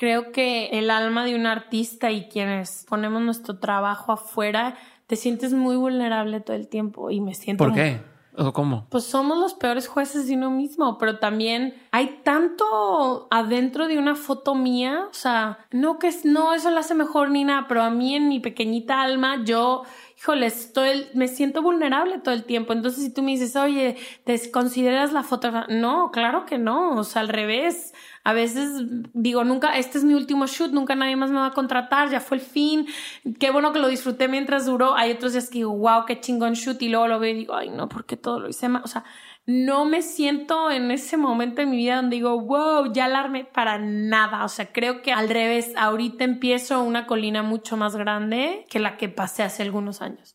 Creo que el alma de un artista y quienes ponemos nuestro trabajo afuera, te sientes muy vulnerable todo el tiempo y me siento... ¿Por qué? ¿O cómo? Pues somos los peores jueces de uno mismo, pero también hay tanto adentro de una foto mía, o sea, no que no eso la hace mejor ni nada, pero a mí en mi pequeñita alma yo híjole, estoy, me siento vulnerable todo el tiempo. Entonces, si tú me dices, oye, ¿te consideras la foto? No, claro que no. O sea, al revés. A veces digo, nunca, este es mi último shoot, nunca nadie más me va a contratar, ya fue el fin. Qué bueno que lo disfruté mientras duró. Hay otros días que digo, wow, qué chingón shoot. Y luego lo veo y digo, ay, no, porque todo lo hice mal. O sea, no me siento en ese momento en mi vida donde digo, wow, ya alarme para nada. O sea, creo que al revés, ahorita empiezo una colina mucho más grande que la que pasé hace algunos años.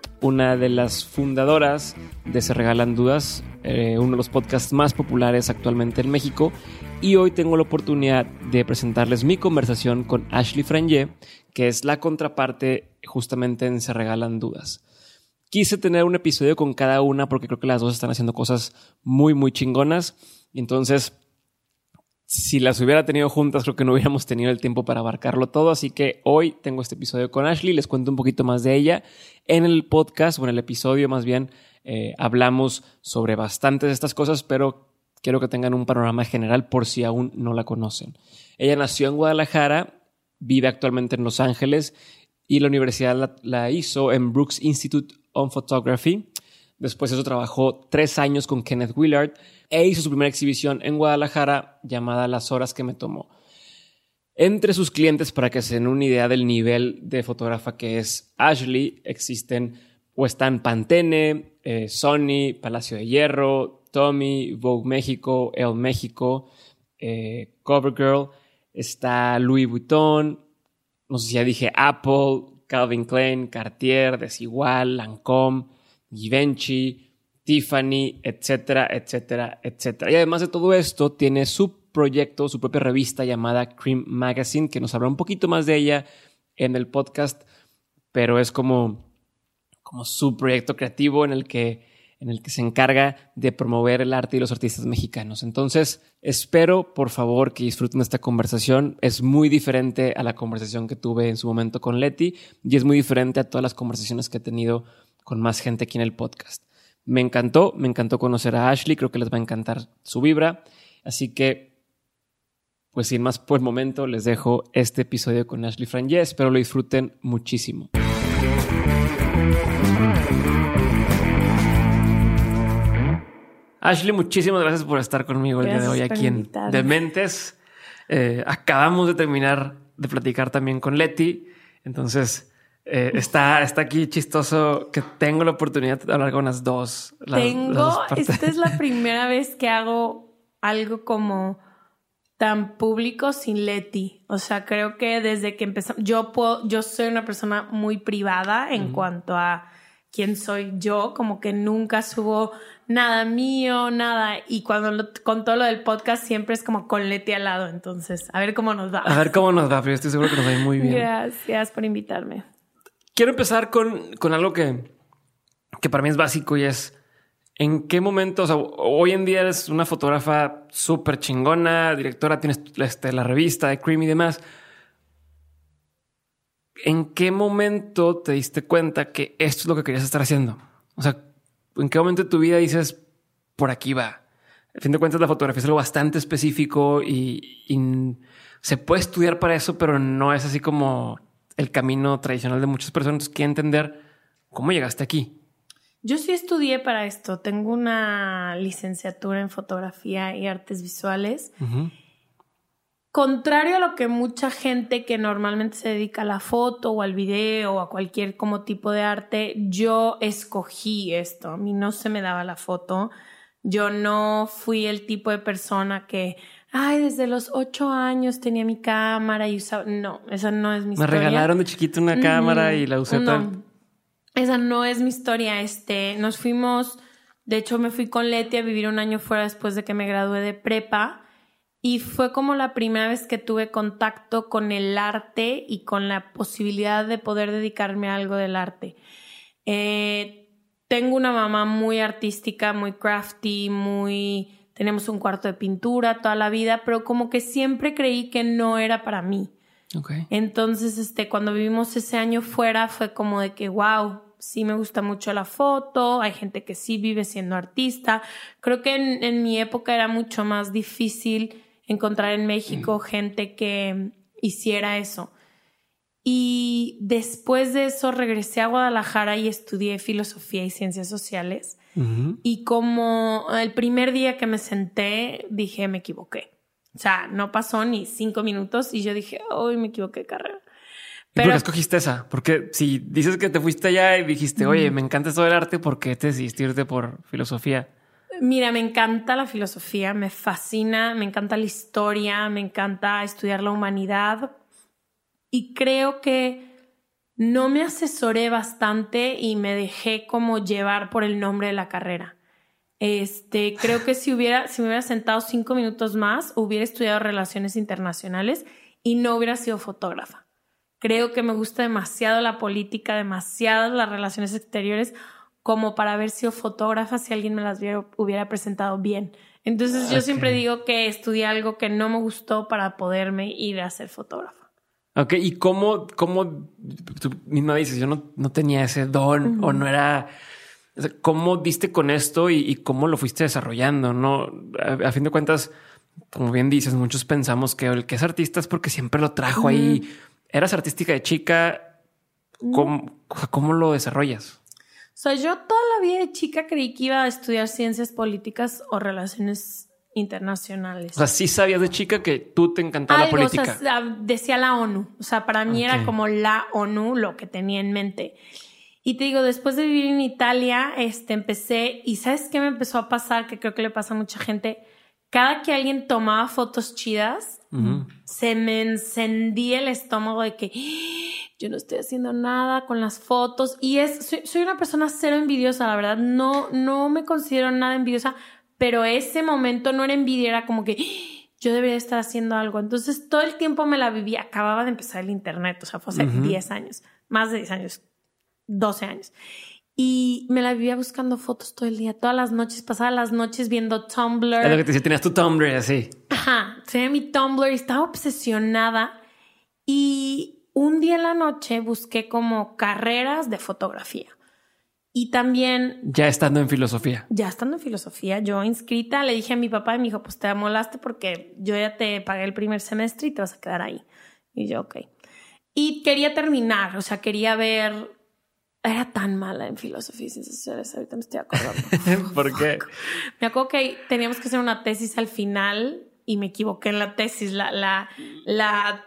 una de las fundadoras de Se Regalan Dudas, eh, uno de los podcasts más populares actualmente en México. Y hoy tengo la oportunidad de presentarles mi conversación con Ashley Frangé, que es la contraparte justamente en Se Regalan Dudas. Quise tener un episodio con cada una porque creo que las dos están haciendo cosas muy, muy chingonas. Entonces, si las hubiera tenido juntas, creo que no hubiéramos tenido el tiempo para abarcarlo todo. Así que hoy tengo este episodio con Ashley, les cuento un poquito más de ella. En el podcast, o en el episodio más bien, eh, hablamos sobre bastantes de estas cosas, pero quiero que tengan un panorama general por si aún no la conocen. Ella nació en Guadalajara, vive actualmente en Los Ángeles y la universidad la, hizo en Brooks Institute on Photography. Después de eso trabajó tres años con Kenneth Willard e hizo su primera exhibición en Guadalajara llamada Las horas que me tomó. Entre sus clientes, para que se den una idea del nivel de fotógrafa que es Ashley, existen o están Pantene, eh, Sony, Palacio de Hierro, Tommy, Vogue México, El México, eh, CoverGirl, está Louis Vuitton, no sé si ya dije Apple, Calvin Klein, Cartier, Desigual, Lancome, Givenchy, Tiffany, etcétera, etcétera, etcétera. Y además de todo esto, tiene su proyecto, su propia revista llamada Cream Magazine, que nos habla un poquito más de ella en el podcast, pero es como, como su proyecto creativo en el que en el que se encarga de promover el arte y los artistas mexicanos. Entonces, espero, por favor, que disfruten esta conversación. Es muy diferente a la conversación que tuve en su momento con Leti y es muy diferente a todas las conversaciones que he tenido con más gente aquí en el podcast. Me encantó, me encantó conocer a Ashley, creo que les va a encantar su vibra. Así que, pues sin más por el momento, les dejo este episodio con Ashley Frangé. Espero lo disfruten muchísimo. Ashley, muchísimas gracias por estar conmigo el día de hoy aquí en Dementes. Eh, acabamos de terminar de platicar también con Leti. Entonces, eh, está, está aquí chistoso que tengo la oportunidad de hablar con las dos. tengo, esta es la primera vez que hago algo como tan público sin Leti. O sea, creo que desde que empezamos, yo puedo, yo soy una persona muy privada en cuanto a quién soy yo, como que nunca subo nada mío, nada. Y cuando con todo lo del podcast siempre es como con Leti al lado. Entonces, a ver cómo nos va. A ver cómo nos va, pero estoy seguro que nos va a ir muy bien. Gracias por invitarme quiero empezar con, con algo que, que para mí es básico y es en qué momento, o sea, hoy en día eres una fotógrafa súper chingona, directora, tienes este, la revista de Cream y demás. ¿En qué momento te diste cuenta que esto es lo que querías estar haciendo? O sea, ¿en qué momento de tu vida dices, por aquí va? Al fin de cuentas, la fotografía es algo bastante específico y se puede estudiar para eso, pero no es así como el camino tradicional de muchas personas. que entender cómo llegaste aquí. Yo sí estudié para esto. Tengo una licenciatura en fotografía y artes visuales. Contrario a lo que mucha gente que normalmente se dedica a la foto o al video o a cualquier como tipo de arte, yo escogí esto. A mí no se me daba la foto. Yo no fui el tipo de persona que, ay, desde los ocho años tenía mi cámara y usaba. No, esa no es mi Me historia. regalaron de chiquito una cámara y la usé No, tal. esa no es mi historia. Este, nos fuimos, de hecho me fui con Leti a vivir un año fuera después de que me gradué de prepa y fue como la primera vez que tuve contacto con el arte y con la posibilidad de poder dedicarme a algo del arte. Eh, tengo una mamá muy artística, muy crafty, muy... Tenemos un cuarto de pintura toda la vida, pero como que siempre creí que no era para mí. Entonces, este, cuando vivimos ese año fuera, fue como de que, wow, sí me gusta mucho la foto, hay gente que sí vive siendo artista. Creo que en, en mi época era mucho más difícil encontrar en México gente que hiciera eso. Y después de eso regresé a Guadalajara y estudié filosofía y ciencias sociales. Y como el primer día que me senté, dije, me equivoqué. O sea, no pasó ni cinco minutos y yo dije, hoy me equivoqué carrera. ¿Y por Pero qué escogiste esa? Porque si dices que te fuiste allá y dijiste, oye, me encanta esto del arte, ¿por qué te decidiste irte por filosofía? mira, me encanta la filosofía, me fascina, me encanta la historia, me encanta estudiar la humanidad y creo que no me asesoré bastante y me dejé como llevar por el nombre de la carrera. Este, creo que si hubiera, si me hubiera sentado cinco minutos más, hubiera estudiado relaciones internacionales y no hubiera sido fotógrafa. Creo que me gusta demasiado la política, demasiado las relaciones exteriores, como para haber sido fotógrafa si alguien me las hubiera, hubiera presentado bien. Entonces yo siempre digo que estudié algo que no me gustó para poderme ir a ser fotógrafa. Ok, ¿y cómo, cómo tú misma dices, yo no, no tenía ese don o no era... o sea, ¿Cómo diste con esto y, y cómo lo fuiste desarrollando? No, a, a fin de cuentas, como bien dices, muchos pensamos que el que es artista es porque siempre lo trajo ahí. Eras artística de chica. ¿Cómo, cómo lo desarrollas? O sea, yo toda la vida de chica creí que iba a estudiar ciencias políticas o relaciones internacionales. O sea, sí sabías de chica que tú te encantaba Algo, la o sea, política. sa- decía la ONU. O sea, para mí Ok. era como la ONU lo que tenía en mente. Y te digo, después de vivir en Italia, este, empecé, y ¿sabes qué me empezó a pasar? Que creo que le pasa a mucha gente. Cada que alguien tomaba fotos chidas, Ujú. se me encendía el estómago de que "Ah, yo no estoy haciendo nada con las fotos. Y es, soy, soy una persona cero envidiosa, la verdad. No, no me considero nada envidiosa, pero ese momento no era envidia, era como que "Ah, yo debería estar haciendo algo. Entonces todo el tiempo me la viví. Acababa de empezar el internet, o sea, fue hace Ujú. 10 años, más de 10 años, 12 años. Y me la vivía buscando fotos todo el día, todas las noches, pasaba las noches viendo Tumblr. Es lo que te decía, tenías tu Tumblr así. Ajá, tenía mi Tumblr y estaba obsesionada. Y un día en la noche busqué como carreras de fotografía. Y también, Ya estando en filosofía. ya estando en filosofía, yo inscrita, le dije a mi papá y me dijo, pues te amolaste porque yo ya te pagué el primer semestre y te vas a quedar ahí. Y yo, ok. Y quería terminar, o sea, quería ver... Era tan mala en filosofía y ciencias sociales, ahorita me estoy acordando. ¿Por qué? Me acuerdo que teníamos que hacer una tesis al final y me equivoqué en la tesis. La, la, la,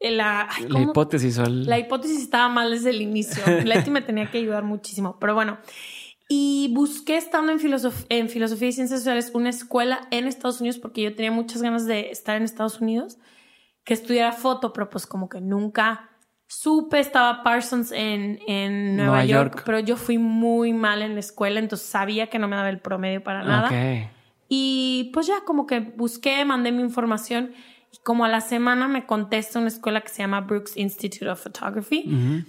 la, ay, La hipótesis. La hipótesis estaba mal desde el inicio. Leti me tenía que ayudar muchísimo, pero bueno. Y busqué estando en, filosof- en filosofía y ciencias sociales una escuela en Estados Unidos porque yo tenía muchas ganas de estar en Estados Unidos, que estudiara foto, pero pues como que nunca supe. Estaba Parsons en, en Nueva, Nueva York, York. pero yo fui muy mal en la escuela, entonces sabía que no me daba el promedio para nada. Ok. Y pues ya como que busqué, mandé mi información y como a la semana me contesta una escuela que se llama Brooks Institute of Photography.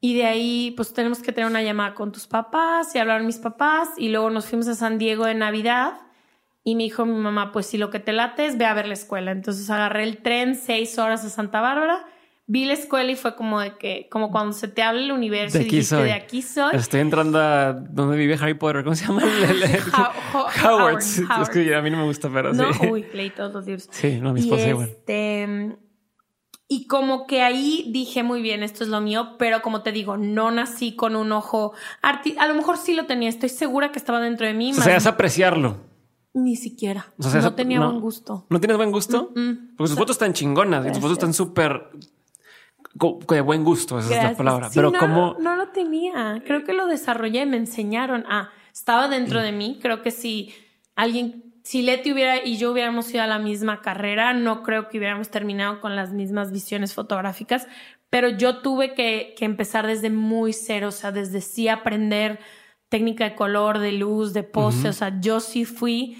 Y de ahí pues tenemos que tener una llamada con tus papás y hablaron mis papás y luego nos fuimos a San Diego de Navidad y me dijo mi mamá pues si lo que te late es ve a ver la escuela. Entonces agarré el tren seis horas a Santa Bárbara, vi la escuela y fue como de que, como cuando se te habla el universo De y aquí dijiste soy. de aquí soy. Estoy entrando a donde vive Harry Potter. ¿Cómo se llama? El- el- How- Ho- Howard. Es que a mí no me gusta, pero No, sí. uy, leí todos los libros. Sí, no, mi Y esposa igual. este. Y como que ahí dije muy bien, esto es lo mío, pero como te digo, no nací con un ojo arti A lo mejor sí lo tenía, estoy segura que estaba dentro de mí, O sea, es apreciarlo. ni siquiera. O sea, no tenía no. buen gusto. ¿No tienes buen gusto? Mm, Porque tus fotos están chingonas y tus fotos están súper de buen gusto. Esa es la palabra. Sí, Pero no, como no lo tenía. Creo que lo desarrollé, me enseñaron a estaba dentro de mí. Creo que si alguien, si Leti hubiera y yo hubiéramos ido a la misma carrera, no creo que hubiéramos terminado con las mismas visiones fotográficas, pero yo tuve que, que empezar desde muy cero, o sea, desde sí aprender técnica de color, de luz, de pose, o sea, yo sí fui,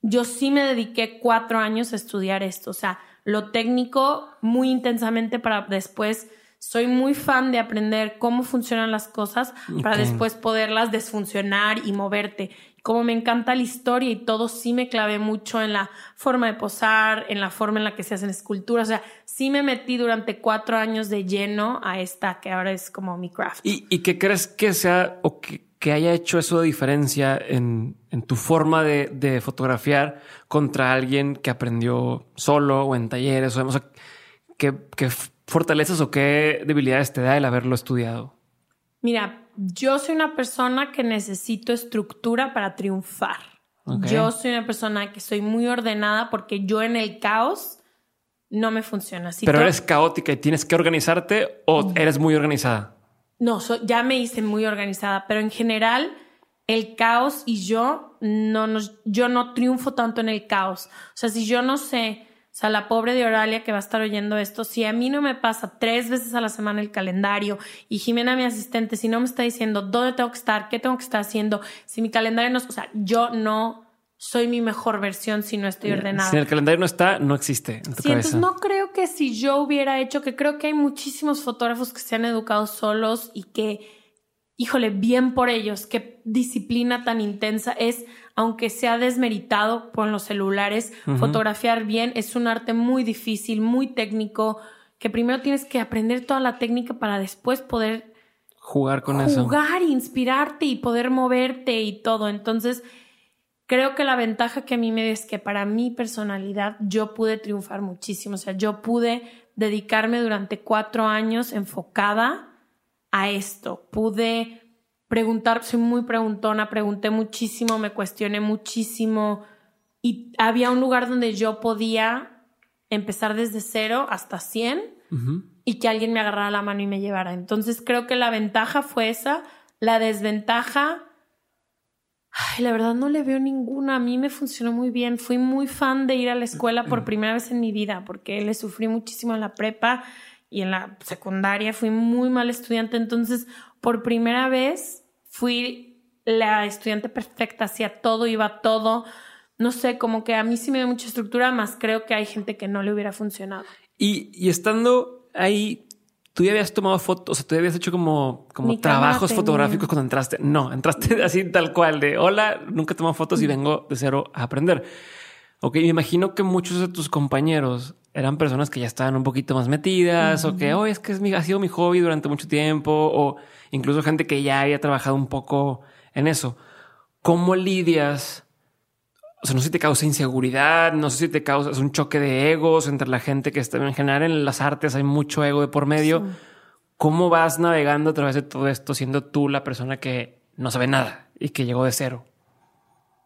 yo sí me dediqué cuatro años a estudiar esto, o sea, lo técnico muy intensamente para después soy muy fan de aprender cómo funcionan las cosas para después poderlas desfuncionar y moverte. Como me encanta la historia y todo, sí me clavé mucho en la forma de posar, en la forma en la que se hacen esculturas. O sea, sí me metí durante cuatro años de lleno a esta que ahora es como mi craft. ¿Y, qué crees que sea o que, haya hecho eso de diferencia en, tu forma de, fotografiar contra alguien que aprendió solo o en talleres? O, sea, que, que fortalezas o qué debilidades te da el haberlo estudiado? Mira, yo soy una persona que necesito estructura para triunfar. Yo soy una persona que soy muy ordenada porque yo en el caos no me funciona. así. Pero eres caótica y tienes que organizarte o eres muy organizada. No, ya me hice muy organizada, pero en general el caos y yo no nos, yo no triunfo tanto en el caos. O sea, si yo no sé o sea, la pobre de Oralia que va a estar oyendo esto, si a mí no me pasa tres veces a la semana el calendario y Jimena, mi asistente, si no me está diciendo dónde tengo que estar, qué tengo que estar haciendo, si mi calendario no, o sea, yo no soy mi mejor versión si no estoy ordenada. Si el calendario no está, no existe. En tu sí, entonces no creo que si yo hubiera hecho, que creo que hay muchísimos fotógrafos que se han educado solos y que, híjole, bien por ellos, qué disciplina tan intensa es aunque sea desmeritado por los celulares, fotografiar bien es un arte muy difícil, muy técnico, que primero tienes que aprender toda la técnica para después poder jugar con eso. Jugar, inspirarte y poder moverte y todo. Entonces, creo que la ventaja que a mí me dio es que para mi personalidad yo pude triunfar muchísimo. O sea, yo pude dedicarme durante cuatro años enfocada a esto. Pude preguntar, soy muy preguntona, pregunté muchísimo, me cuestioné muchísimo y había un lugar donde yo podía empezar desde cero hasta 100 y que alguien me agarrara la mano y me llevara. Entonces creo que la ventaja fue esa, la desventaja, ay, la verdad no le veo ninguna, a mí me funcionó muy bien, fui muy fan de ir a la escuela por primera vez en mi vida porque le sufrí muchísimo en la prepa y en la secundaria, fui muy mal estudiante, entonces por primera vez fui la estudiante perfecta, hacía todo, iba todo. No sé, como que a mí sí me dio mucha estructura, más creo que hay gente que no le hubiera funcionado. Y, estando ahí, tú ya habías tomado fotos, o sea, tú ya habías hecho como, como trabajos fotográficos cuando entraste. No, entraste así tal cual de hola, nunca tomo fotos y vengo de cero a aprender. Ok, me imagino que muchos de tus compañeros eran personas que ya estaban un poquito más metidas o que, oh, es que es mi, ha sido mi hobby durante mucho tiempo o incluso gente que ya había trabajado un poco en eso. ¿Cómo lidias? O sea, no sé si te causa inseguridad, no sé si te causa un choque de egos entre la gente que está en general en las artes, hay mucho ego de por medio. ¿Cómo vas navegando a través de todo esto siendo tú la persona que no sabe nada y que llegó de cero?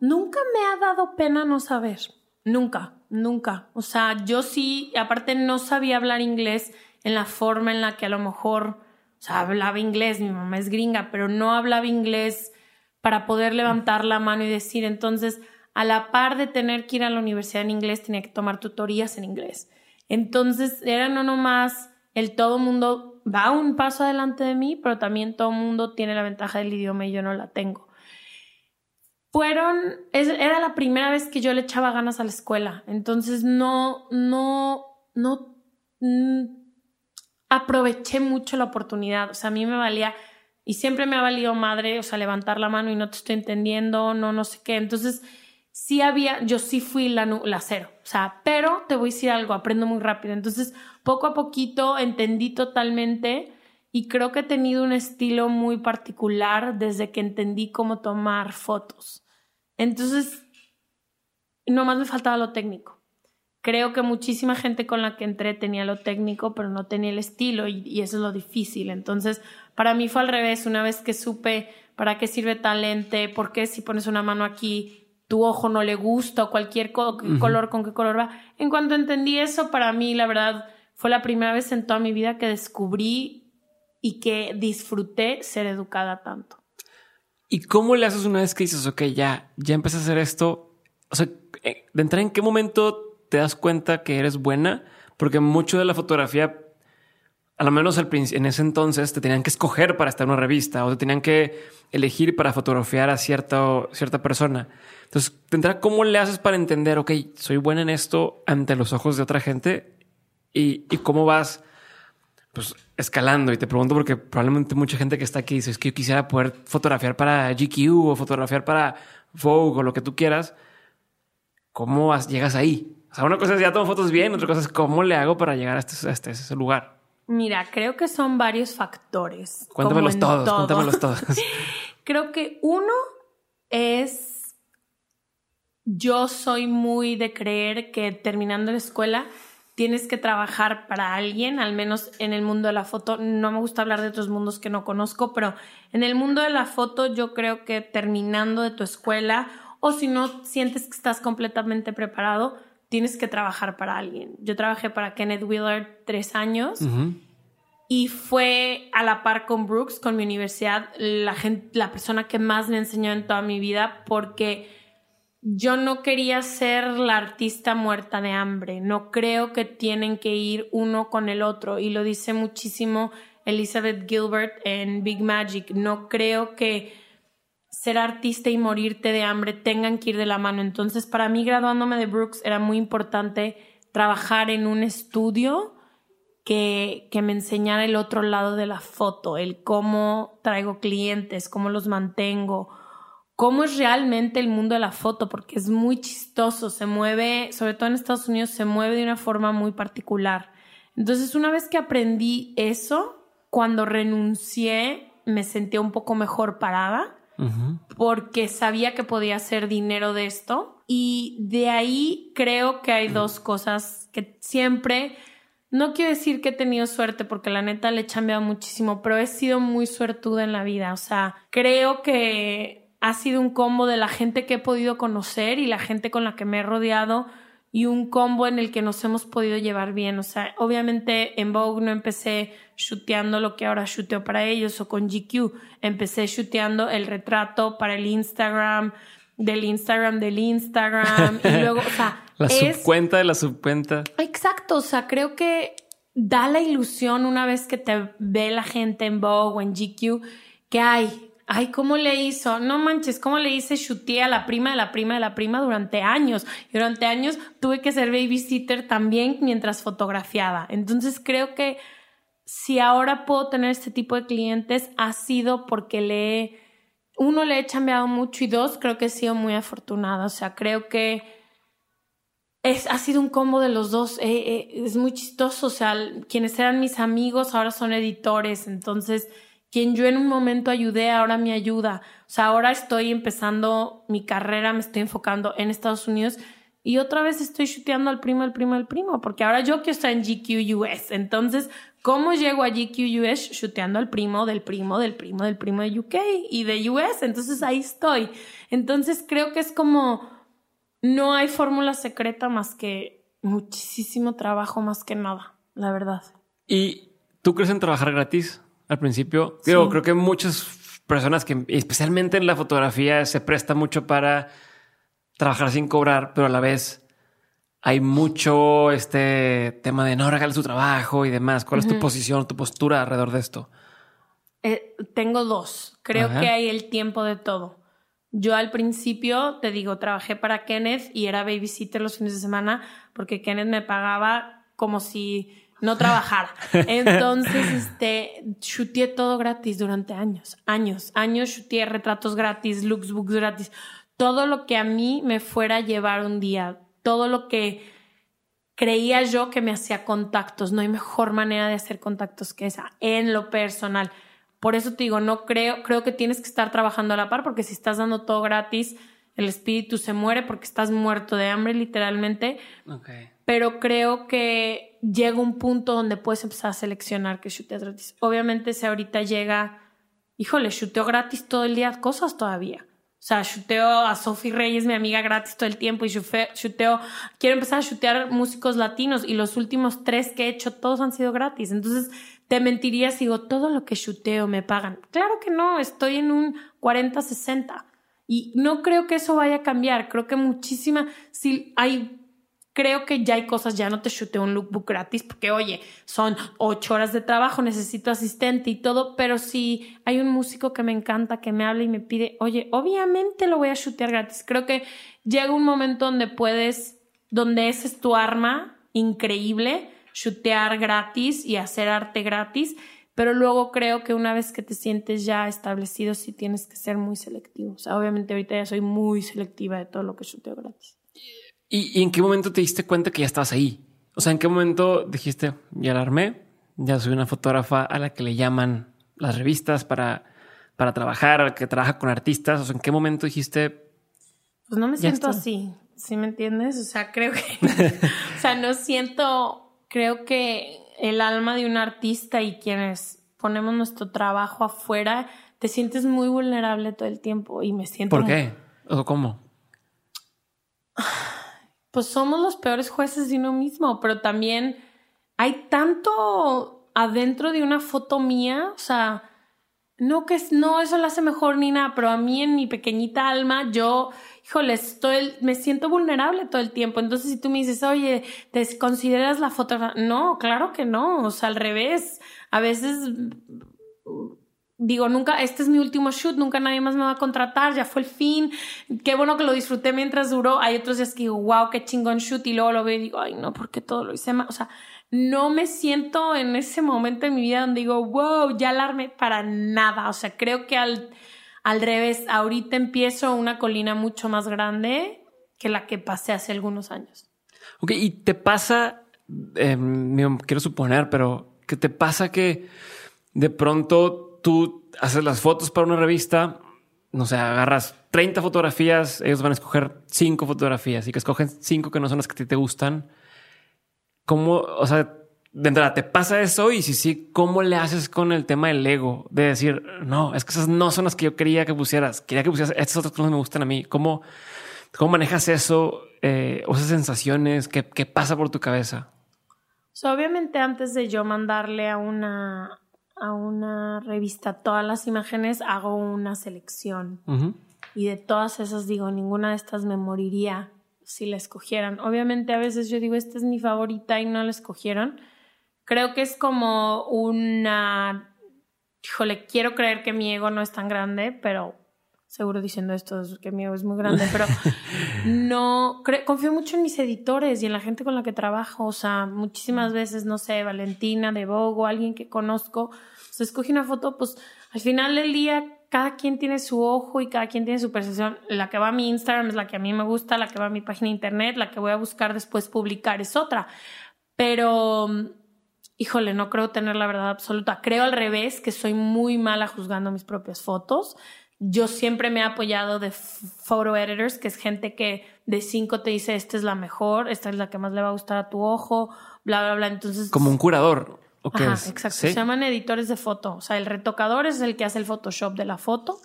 Nunca me ha dado pena no saber. Nunca, nunca. O sea, yo sí, aparte no sabía hablar inglés en la forma en la que a lo mejor o sea, hablaba inglés, mi mamá es gringa, pero no hablaba inglés para poder levantar la mano y decir. Entonces, a la par de tener que ir a la universidad en inglés, tenía que tomar tutorías en inglés. Entonces, era no nomás el todo mundo va un paso adelante de mí, pero también todo mundo tiene la ventaja del idioma y yo no la tengo. Fueron, era la primera vez que yo le echaba ganas a la escuela, entonces no, no, no, mm, aproveché mucho la oportunidad. O sea, a mí me valía, y siempre me ha valido madre, o sea, levantar la mano y no te estoy entendiendo, no, no sé qué. Entonces, sí había, yo sí fui la, la cero. O sea, pero te voy a decir algo, aprendo muy rápido. Entonces, poco a poquito entendí totalmente y creo que he tenido un estilo muy particular desde que entendí cómo tomar fotos. Entonces, nomás me faltaba lo técnico creo que muchísima gente con la que entré tenía lo técnico, pero no tenía el estilo y, eso es lo difícil. Entonces, para mí fue al revés. Una vez que supe para qué sirve tal lente, por qué si pones una mano aquí tu ojo no le gusta o cualquier color con qué color va. En cuanto entendí eso, para mí la verdad fue la primera vez en toda mi vida que descubrí y que disfruté ser educada tanto. ¿Y cómo le haces una vez que dices, ok, ya, ya empecé a hacer esto? O sea, eh, de entrar en qué momento te das cuenta que eres buena? Porque mucho de la fotografía, a lo menos en ese entonces, te tenían que escoger para estar en una revista o te tenían que elegir para fotografiar a cierta, cierta persona. Entonces, de ¿cómo le haces para entender, ok, soy buena en esto ante los ojos de otra gente? ¿Y, y cómo vas pues escalando y te pregunto porque probablemente mucha gente que está aquí dice es que yo quisiera poder fotografiar para GQ o fotografiar para Vogue o lo que tú quieras. ¿Cómo llegas ahí? O sea, una cosa es ya tomo fotos bien, otra cosa es cómo le hago para llegar a este, este ese lugar. Mira, creo que son varios factores. Cuéntamelos todos, cuéntamelos todos. creo que uno es yo soy muy de creer que terminando la escuela tienes que trabajar para alguien, al menos en el mundo de la foto. No me gusta hablar de otros mundos que no conozco, pero en el mundo de la foto yo creo que terminando de tu escuela o si no sientes que estás completamente preparado, tienes que trabajar para alguien. Yo trabajé para Kenneth Willard tres años. Y fue a la par con Brooks, con mi universidad, la, gente, la persona que más me enseñó en toda mi vida, porque yo no quería ser la artista muerta de hambre. No creo que tienen que ir uno con el otro. Y lo dice muchísimo Elizabeth Gilbert en Big Magic. No creo que ser artista y morirte de hambre tengan que ir de la mano. Entonces, para mí, graduándome de Brooks, era muy importante trabajar en un estudio que, que me enseñara el otro lado de la foto, el cómo traigo clientes, cómo los mantengo cómo es realmente el mundo de la foto, porque es muy chistoso, se mueve, sobre todo en Estados Unidos, se mueve de una forma muy particular. Entonces, una vez que aprendí eso, cuando renuncié, me sentía un poco mejor parada, porque sabía que podía hacer dinero de esto. Y de ahí creo que hay dos cosas que siempre... No quiero decir que he tenido suerte porque la neta le he cambiado muchísimo, pero he sido muy suertuda en la vida. O sea, creo que ha sido un combo de la gente que he podido conocer y la gente con la que me he rodeado y un combo en el que nos hemos podido llevar bien. O sea, obviamente en Vogue no empecé shooteando lo que ahora shooteo para ellos o con GQ. Empecé shooteando el retrato para el Instagram, del Instagram del Instagram y luego, o sea, la subcuenta de la subcuenta. Exacto, o sea, creo que da la ilusión una vez que te ve la gente en Vogue o en GQ que hay Ay, ¿cómo le hizo? No manches, ¿cómo le hice chuté a la prima de la prima de la prima durante años? Y durante años tuve que ser babysitter también mientras fotografiaba. Entonces creo que si ahora puedo tener este tipo de clientes ha sido porque le uno le he chambeado mucho y dos creo que he sido muy afortunada. O sea, creo que es, ha sido un combo de los dos. Eh, eh, es muy chistoso. O sea, quienes eran mis amigos ahora son editores. Entonces quien yo en un momento ayudé, ahora me ayuda. O sea, ahora estoy empezando mi carrera, me estoy enfocando en Estados Unidos y otra vez estoy chuteando al primo, al primo, al primo, porque ahora yo quiero estar en GQ US. Entonces, ¿cómo llego a GQ US? Chuteando al primo, del primo, del primo, del primo de UK y de US. Entonces ahí estoy. Entonces creo que es como, no hay fórmula secreta más que muchísimo trabajo más que nada, la verdad. ¿Y tú crees en trabajar gratis? Al principio. Digo, creo que muchas personas que especialmente en la fotografía se presta mucho para trabajar sin cobrar, pero a la vez hay mucho este tema de no regales tu trabajo y demás. ¿Cuál es tu posición, tu postura alrededor de esto? Eh, tengo dos. Creo que hay el tiempo de todo. Yo al principio, te digo, trabajé para Kenneth y era babysitter los fines de semana porque Kenneth me pagaba como si no trabajar. Entonces, este, shooté todo gratis durante años, años, años, shooté retratos gratis, looks books gratis, todo lo que a mí me fuera a llevar un día, todo lo que creía yo que me hacía contactos. No hay mejor manera de hacer contactos que esa, en lo personal. Por eso te digo, no creo, creo que tienes que estar trabajando a la par, porque si estás dando todo gratis, el espíritu se muere porque estás muerto de hambre, literalmente. Okay pero creo que llega un punto donde puedes empezar a seleccionar que shooteas gratis. Obviamente si ahorita llega, híjole, shooteo gratis todo el día, cosas todavía. O sea, shooteo a Sophie Reyes, mi amiga gratis todo el tiempo y shooteo, quiero empezar a shootear músicos latinos y los últimos tres que he hecho todos han sido gratis. Entonces, te mentiría si digo todo lo que shooteo me pagan. Claro que no, estoy en un 40-60 y no creo que eso vaya a cambiar. Creo que muchísima, si hay creo que ya hay cosas, ya no te shooteo un lookbook gratis porque, oye, son ocho horas de trabajo, necesito asistente y todo, pero si hay un músico que me encanta, que me habla y me pide, oye, obviamente lo voy a shootear gratis. Creo que llega un momento donde puedes, donde ese es tu arma increíble, shootear gratis y hacer arte gratis. Pero luego creo que una vez que te sientes ya establecido, sí tienes que ser muy selectivo. O sea, obviamente ahorita ya soy muy selectiva de todo lo que shooteo gratis. ¿Y, en qué momento te diste cuenta que ya estabas ahí? O sea, ¿en qué momento dijiste, ya la armé, ya soy una fotógrafa a la que le llaman las revistas para, para trabajar, a la que trabaja con artistas? O sea, ¿en qué momento dijiste? Pues no me siento así, ¿sí me entiendes? O sea, creo que, o sea, no siento, creo que el alma de un artista y quienes ponemos nuestro trabajo afuera, te sientes muy vulnerable todo el tiempo y me siento... ¿Por qué? ¿O cómo? Pues somos los peores jueces de uno mismo, pero también hay tanto adentro de una foto mía, o sea, no que no eso la hace mejor ni nada, pero a mí en mi pequeñita alma yo, híjole, estoy, me siento vulnerable todo el tiempo. Entonces, si tú me dices, oye, ¿te consideras la foto? No, claro que no, o sea, al revés. A veces digo, nunca, este es mi último shoot, nunca nadie más me va a contratar, ya fue el fin, qué bueno que lo disfruté mientras duró. Hay otros días que digo, wow, qué chingón shoot, y luego lo veo y digo, ay, no, porque todo lo hice mal. O sea, no me siento en ese momento en mi vida donde digo, wow, ya alarme para nada. O sea, creo que al, al revés, ahorita empiezo una colina mucho más grande que la que pasé hace algunos años. Ok, y te pasa, eh, quiero suponer, pero que te pasa que de pronto tú haces las fotos para una revista, no sé, agarras 30 fotografías, ellos van a escoger 5 fotografías y que escogen 5 que no son las que te gustan. ¿Cómo, o sea, de entrada, ¿te pasa eso? Y si sí, ¿cómo le haces con el tema del ego? De decir, no, es que esas no son las que yo quería que pusieras. Quería que pusieras estas otras cosas me gustan a mí. ¿Cómo, cómo manejas eso eh, o esas sensaciones? ¿Qué, ¿Qué pasa por tu cabeza? obviamente antes de yo mandarle a una, a una revista todas las imágenes, hago una selección. Y de todas esas digo, ninguna de estas me moriría si la escogieran. Obviamente a veces yo digo, esta es mi favorita y no la escogieron. Creo que es como una... Híjole, quiero creer que mi ego no es tan grande, pero seguro diciendo esto que mi ego es muy grande, pero no confío mucho en mis editores y en la gente con la que trabajo. O sea, muchísimas veces, no sé, Valentina de Bogo, alguien que conozco, se escoge una foto, pues al final del día cada quien tiene su ojo y cada quien tiene su percepción. La que va a mi Instagram es la que a mí me gusta, la que va a mi página de internet, la que voy a buscar después publicar es otra. Pero, híjole, no creo tener la verdad absoluta. Creo al revés, que soy muy mala juzgando mis propias fotos. Yo siempre me he apoyado de photo editors, que es gente que de cinco te dice, esta es la mejor, esta es la que más le va a gustar a tu ojo, bla, bla, bla. Entonces... Como un curador. Ajá, exacto. Se llaman editores de foto. O sea, el retocador es el que hace el Photoshop de la foto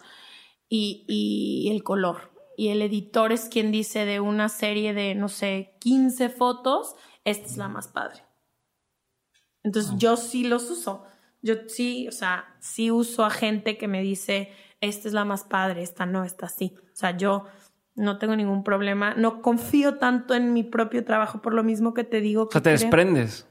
y, y el color. Y el editor es quien dice de una serie de, no sé, 15 fotos, esta es la más padre. Entonces, ah. yo sí los uso. Yo sí, o sea, sí uso a gente que me dice, esta es la más padre, esta no, esta sí. O sea, yo no tengo ningún problema. No confío tanto en mi propio trabajo por lo mismo que te digo. Que o sea, te desprendes.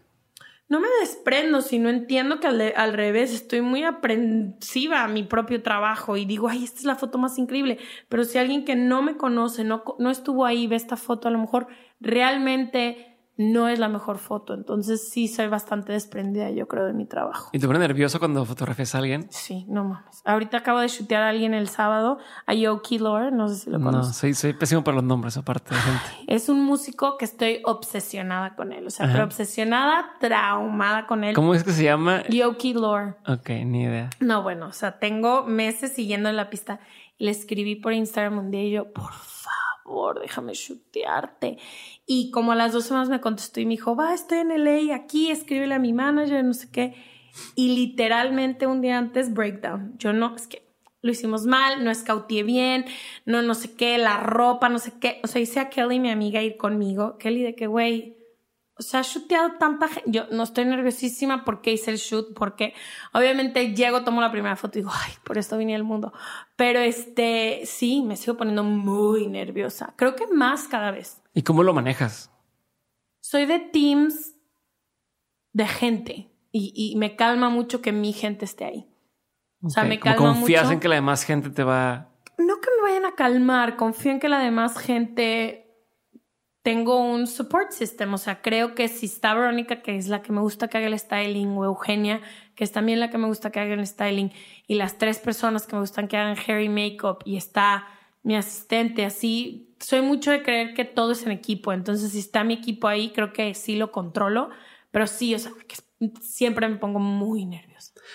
No me desprendo, sino entiendo que al, revés estoy muy aprensiva a mi propio trabajo y digo, ay, esta es la foto más increíble. Pero si alguien que no me conoce, no, no estuvo ahí, ve esta foto, a lo mejor realmente no es la mejor foto. Entonces sí soy bastante desprendida, yo creo, de mi trabajo. ¿Y te pone nervioso cuando fotografías a alguien? Sí, no mames. Ahorita acabo de chutear a alguien el sábado, a Yoki Lore, no sé si lo conoces. No, soy, pésimo para los nombres, aparte de gente. Es un músico que estoy obsesionada con él. O sea, pero obsesionada, traumada con él. ¿Cómo es que se llama? Yoki Lore. Ok, ni idea. No, bueno, o sea, tengo meses siguiendo en la pista. Le escribí por Instagram un día y yo, por favor, déjame chutearte. Y como a las dos semanas me contestó y me dijo, va, estoy en LA, aquí, escríbele a mi manager, no sé qué. Y literalmente un día antes, breakdown. Yo no, es que lo hicimos mal, no escauteé bien, no, no sé qué, la ropa, no sé qué. O sea, hice a Kelly, mi amiga, ir conmigo. Kelly, de que, güey, o sea, ha shooteado tanta gente. Yo no estoy nerviosísima porque hice el shoot, porque obviamente llego, tomo la primera foto y digo, ay, por esto vine al mundo. Pero este, sí, me sigo poniendo muy nerviosa. Creo que más cada vez. ¿Y cómo lo manejas? Soy de teams de gente y, y me calma mucho que mi gente esté ahí. O sea, me calma confías mucho. en que la demás gente te va... No que me vayan a calmar, confío en que la demás gente tengo un support system, o sea, creo que si está Verónica, que es la que me gusta que haga el styling, o Eugenia, que es también la que me gusta que haga el styling, y las tres personas que me gustan que hagan hair y makeup, y está mi asistente, así, soy mucho de creer que todo es en equipo, entonces si está mi equipo ahí, creo que sí lo controlo, pero sí, o sea, que siempre me pongo muy nerviosa.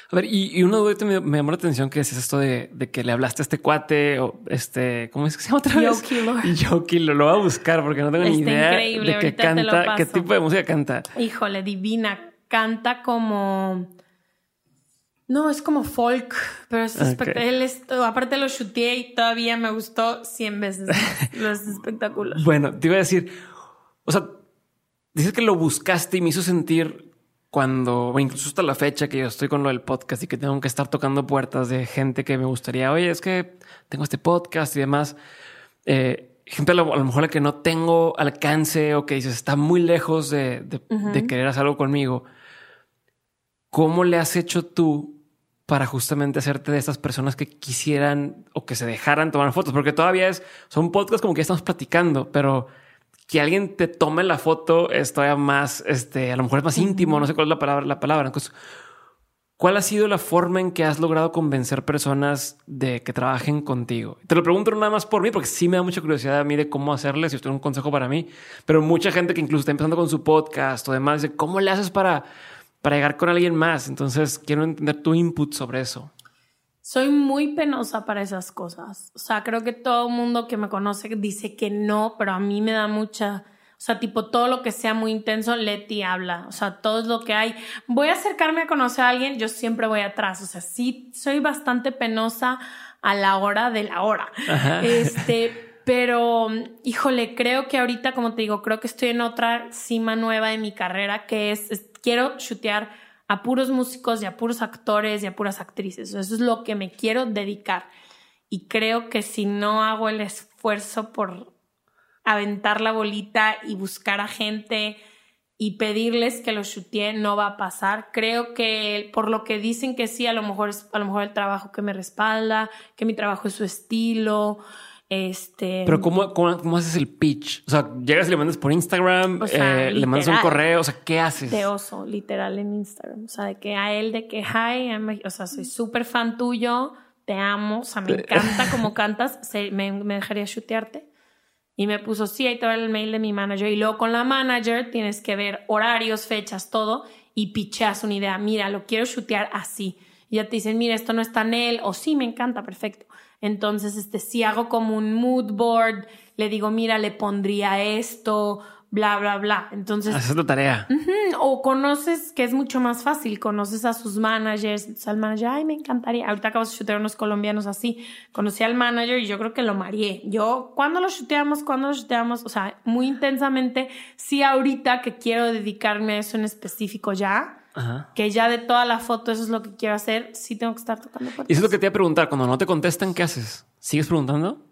A ver, y, y duda que me, me llamó la atención que es esto de, de que le hablaste a este cuate o este, ¿cómo es que se llama otra vez? Yoki Lord. Yoki, lo, lo voy a buscar porque no tengo ni idea increíble, de qué canta, qué tipo de música canta. Híjole, divina. Canta como. No, es como folk, pero es Ok. espect- él es- aparte lo chuteé y todavía me gustó 100 veces los espectáculos. Bueno, te iba a decir, o sea, dices que lo buscaste y me hizo sentir cuando, incluso hasta la fecha que yo estoy con lo del podcast y que tengo que estar tocando puertas de gente que me gustaría, oye, es que tengo este podcast y demás. Eh, gente a lo, a lo mejor a la que no tengo alcance o que dices está muy lejos de, de- de querer hacer algo conmigo. ¿Cómo le has hecho tú para justamente hacerte de estas personas que quisieran o que se dejaran tomar fotos? Porque todavía es, son podcasts como que ya estamos platicando, pero que alguien te tome la foto es todavía más, este, a lo mejor es más íntimo, no sé cuál es la palabra, la palabra. Entonces, ¿cuál ha sido la forma en que has logrado convencer personas de que trabajen contigo? Te lo pregunto nada más por mí, porque sí me da mucha curiosidad a mí de cómo hacerle, si usted un consejo para mí, pero mucha gente que incluso está empezando con su podcast o demás, de cómo le haces para, para llegar con alguien más. Entonces, quiero entender tu input sobre eso. Soy muy penosa para esas cosas. O sea, creo que todo el mundo que me conoce dice que no, pero a mí me da mucha. O sea, tipo, todo lo que sea muy intenso, Leti habla. O sea, todo lo que hay. Voy a acercarme a conocer a alguien, yo siempre voy atrás. O sea, sí, soy bastante penosa a la hora de la hora. Ajá. Este, pero, híjole, creo que ahorita, como te digo, creo que estoy en otra cima nueva de mi carrera, que es, es- quiero chutear a puros músicos y a puros actores y a puras actrices. Eso es lo que me quiero dedicar. Y creo que si no hago el esfuerzo por aventar la bolita y buscar a gente y pedirles que lo shutee no va a pasar. Creo que por lo que dicen que sí, a lo mejor es a lo mejor el trabajo que me respalda, que mi trabajo es su estilo. Este, Pero ¿cómo, cómo, cómo haces el pitch? O sea, llegas y le mandas por Instagram, O sea, eh, le mandas un correo, o sea, ¿qué haces? de oso, literal, en Instagram. O sea, de que a él, de que, hi, I'm o sea, soy súper fan tuyo, te amo, o sea, me encanta como cantas, se- me, me dejaría chutearte. Y me puso, sí, ahí te va el mail de mi manager. Y luego con la manager tienes que ver horarios, fechas, todo, y picheas una idea. Mira, lo quiero chutear así. Y ya te dicen, mira, esto no está en él, o sí, me encanta, perfecto. Entonces, este, si hago como un mood board, le digo, mira, le pondría esto, bla, bla, bla. Entonces, Haces la tarea. Mm, O conoces, que es mucho más fácil, conoces a sus managers, entonces al manager, ay, me encantaría. Ahorita acabo de chutear unos colombianos así. Conocí al manager y yo creo que lo mareé. Yo, ¿cuándo lo chuteamos? ¿Cuándo lo chuteamos? O sea, muy intensamente. Sí, ahorita que quiero dedicarme a eso en específico ya, Ajá. que ya de toda la foto eso es lo que quiero hacer, sí tengo que estar tocando Y puertas. eso es lo que te iba a preguntar. Cuando no te contestan, ¿qué haces? ¿Sigues preguntando?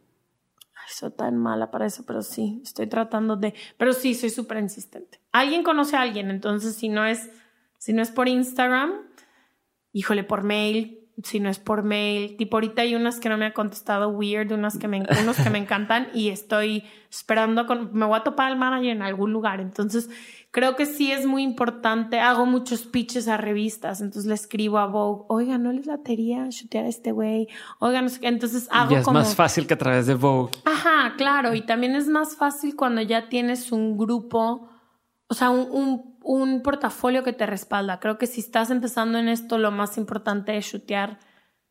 Ay, soy tan mala para eso, pero sí, estoy tratando de. Pero sí, soy súper insistente. Alguien conoce a alguien, entonces si no es, si no es por Instagram, híjole, por mail. Si no es por mail, tipo ahorita hay unas que no me ha contestado weird, unas que me, unos que me encantan y estoy esperando, con, me voy a topar al manager en algún lugar. Entonces, creo que sí es muy importante. Hago muchos pitches a revistas, entonces le escribo a Vogue, oiga, no les latería chutear a este güey, oiga, no sé qué. Entonces hago ya es como. más fácil que a través de Vogue. Ajá, claro, y también es más fácil cuando ya tienes un grupo, o sea, un, un, un portafolio que te respalda. Creo que si estás empezando en esto, lo más importante es shootear.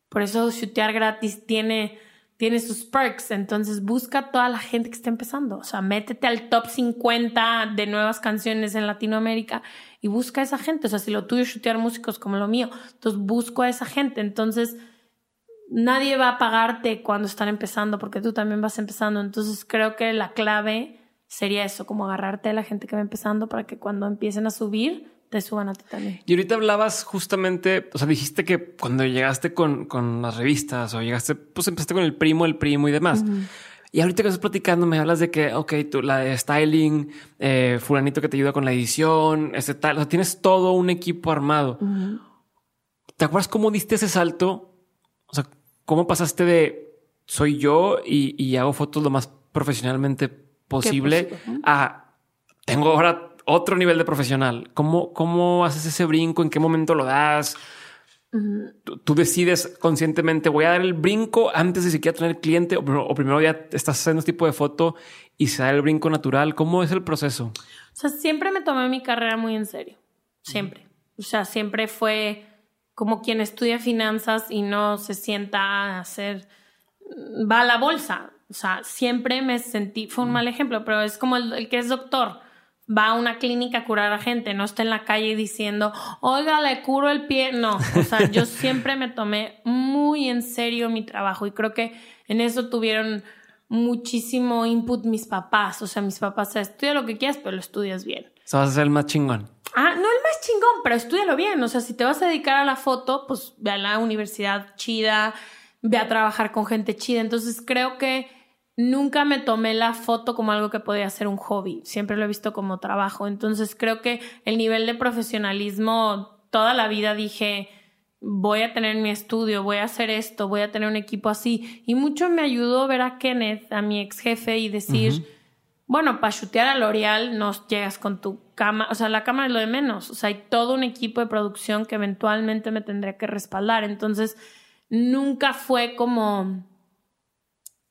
Por eso shootear gratis tiene, tiene sus perks. Entonces busca toda la gente que está empezando. O sea, métete al top 50 de nuevas canciones en Latinoamérica y busca a esa gente. O sea, si lo tuyo es shootear músicos como lo mío, entonces busco a esa gente. Entonces nadie va a pagarte cuando están empezando porque tú también vas empezando. Entonces creo que la clave sería eso, como agarrarte a la gente que va empezando para que cuando empiecen a subir, te suban a ti también. Y ahorita hablabas justamente, o sea, dijiste que cuando llegaste con, con las revistas o llegaste, pues empezaste con el primo, el primo y demás. Y ahorita que estás platicando, me hablas de que, ok, tú la de styling, eh, fulanito que te ayuda con la edición, ese tal, o sea, tienes todo un equipo armado. ¿Te acuerdas cómo diste ese salto? O sea, ¿cómo pasaste de soy yo y, y hago fotos lo más profesionalmente posible a tengo ahora otro nivel de profesional. ¿Cómo, cómo haces ese brinco? ¿En qué momento lo das? tú, decides conscientemente, voy a dar el brinco antes de siquiera tener cliente o, primero ya estás haciendo este tipo de foto y se da el brinco natural. ¿Cómo es el proceso? O sea, siempre me tomé mi carrera muy en serio. Siempre. O sea, siempre fue como quien estudia finanzas y no se sienta a hacer, va a la bolsa. O sea, siempre me sentí, fue un mal ejemplo, pero es como el que es doctor va a una clínica a curar a gente, no está en la calle diciendo, oiga, le curo el pie. No, o sea, yo siempre me tomé muy en serio mi trabajo y creo que en eso tuvieron muchísimo input mis papás. O sea, mis papás, estudia lo que quieras, pero lo estudias bien. O sea, vas a ser el más chingón. Ah, no el más chingón, pero estudialo bien. O sea, si te vas a dedicar a la foto, pues ve a la universidad chida, ve a trabajar con gente chida. Entonces creo que nunca me tomé la foto como algo que podía ser un hobby, siempre lo he visto como trabajo. Entonces creo que el nivel de profesionalismo, toda la vida dije, voy a tener mi estudio, voy a hacer esto, voy a tener un equipo así. Y mucho me ayudó ver a Kenneth, a mi ex jefe, y decir, bueno, para chutear a L'Oreal no llegas con tu cámara, o sea, la cámara es lo de menos, o sea, hay todo un equipo de producción que eventualmente me tendría que respaldar. Entonces, nunca fue como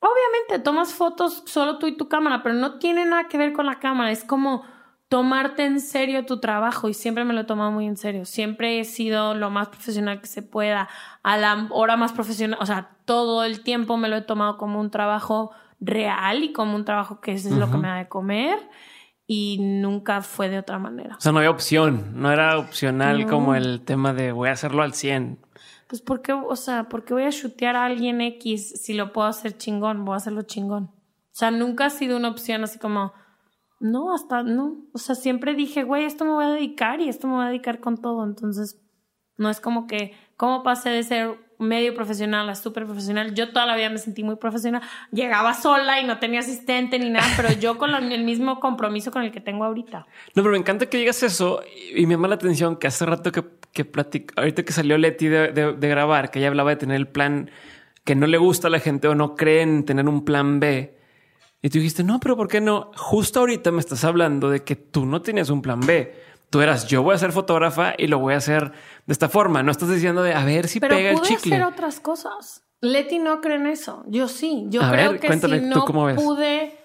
Obviamente tomas fotos solo tú y tu cámara, pero no tiene nada que ver con la cámara. Es como tomarte en serio tu trabajo y siempre me lo he tomado muy en serio. Siempre he sido lo más profesional que se pueda, a la hora más profesional, o sea, todo el tiempo me lo he tomado como un trabajo real y como un trabajo que es lo que me da de comer y nunca fue de otra manera. O sea, no había opción, no era opcional como el tema de voy a hacerlo al 100 pues ¿por qué, o sea, ¿por qué voy a chutear a alguien X si lo puedo hacer chingón? Voy a hacerlo chingón. O sea, nunca ha sido una opción así como, no, hasta, no. O sea, siempre dije, güey, esto me voy a dedicar y esto me voy a dedicar con todo. Entonces, no es como que, ¿cómo pasé de ser medio profesional a súper profesional? Yo toda la vida me sentí muy profesional. Llegaba sola y no tenía asistente ni nada, pero yo con el mismo compromiso con el que tengo ahorita. No, pero me encanta que digas eso y me llama la atención que hace rato que que platica, ahorita que salió Leti de, grabar, que ella hablaba de tener el plan que no le gusta a la gente o no cree en tener un plan B. Y tú dijiste, no, pero ¿por qué no? Justo ahorita me estás hablando de que tú no tienes un plan B. Tú eras, yo voy a ser fotógrafa y lo voy a hacer de esta forma. No estás diciendo de a ver si pega el chicle. hacer otras cosas. Leti no cree en eso. Yo sí. Yo creo que si no pude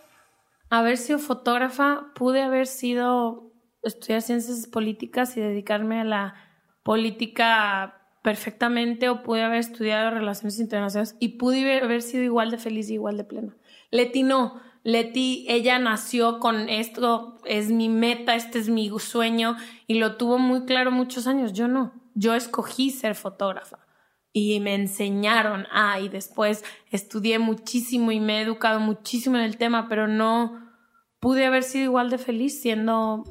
haber sido fotógrafa, pude haber sido estudiar ciencias políticas y dedicarme a la política perfectamente o pude haber estudiado relaciones internacionales y pude haber sido igual de feliz y igual de plena. Leti no. Leti, ella nació con esto, es mi meta, este es mi sueño y lo tuvo muy claro muchos años. Yo no. Yo escogí ser fotógrafa y me enseñaron ah, y después estudié muchísimo y me he educado muchísimo en el tema, pero no pude haber sido igual de feliz siendo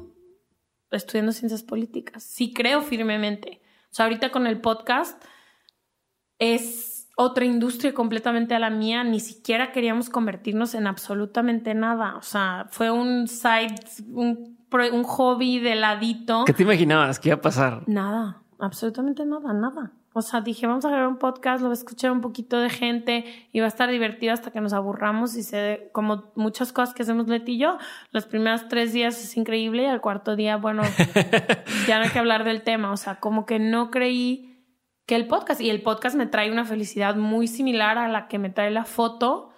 estudiando ciencias políticas. Sí creo firmemente. O sea, ahorita con el podcast es otra industria completamente a la mía. Ni siquiera queríamos convertirnos en absolutamente nada. O sea, fue un side, un, un hobby de ladito. ¿Qué te imaginabas que iba a pasar? Nada, absolutamente nada, nada. O sea, dije, vamos a grabar un podcast, lo voy a escuchar un poquito de gente y va a estar divertido hasta que nos aburramos y se, como muchas cosas que hacemos Leti y yo, los primeros tres días es increíble y al cuarto día, bueno, ya no hay que hablar del tema. O sea, como que no creí que el podcast, y el podcast me trae una felicidad muy similar a la que me trae la foto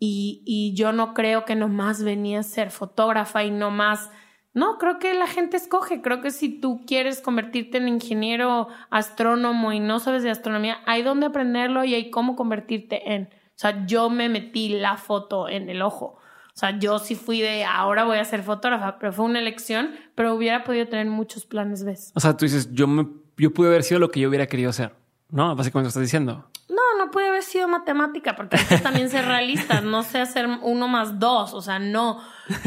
y, y yo no creo que nomás venía a ser fotógrafa y nomás no, creo que la gente escoge. Creo que si tú quieres convertirte en ingeniero astrónomo y no sabes de astronomía, hay donde aprenderlo y hay cómo convertirte en. O sea, yo me metí la foto en el ojo. O sea, yo sí fui de ahora voy a ser fotógrafa, pero fue una elección, pero hubiera podido tener muchos planes B. O sea, tú dices, yo me, yo pude haber sido lo que yo hubiera querido ser, ¿no? Básicamente lo estás diciendo. No, no pude haber sido matemática, porque también ser realistas, no sé hacer uno más dos, o sea, no,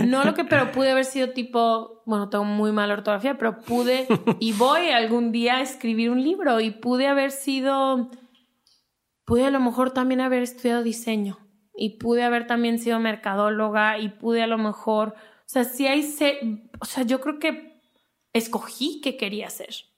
no lo que, pero pude haber sido tipo, bueno, tengo muy mala ortografía, pero pude y voy algún día a escribir un libro y pude haber sido, pude a lo mejor también haber estudiado diseño y pude haber también sido mercadóloga y pude a lo mejor, o sea, si hay, o sea, yo creo que escogí qué quería hacer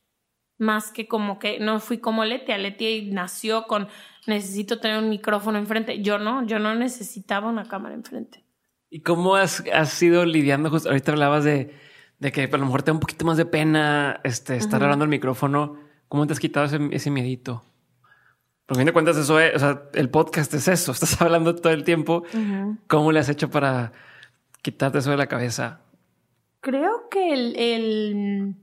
más que como que no fui como Leti. Leti nació con necesito tener un micrófono enfrente. Yo no, yo no necesitaba una cámara enfrente. ¿Y cómo has, has ido lidiando? Justo ahorita hablabas de, de, que a lo mejor te da un poquito más de pena este, estar hablando al micrófono. ¿Cómo te has quitado ese, ese miedito? Porque a fin de cuentas eso es, o sea, el podcast es eso, estás hablando todo el tiempo. ¿Cómo le has hecho para quitarte eso de la cabeza? Creo que el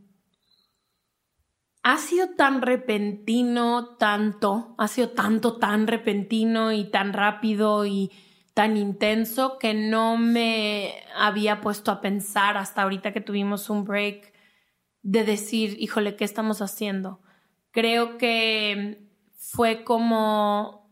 ha sido tan repentino, tanto, ha sido tanto, tan repentino y tan rápido y tan intenso que no me había puesto a pensar hasta ahorita que tuvimos un break de decir, híjole, ¿qué estamos haciendo? Creo que fue como,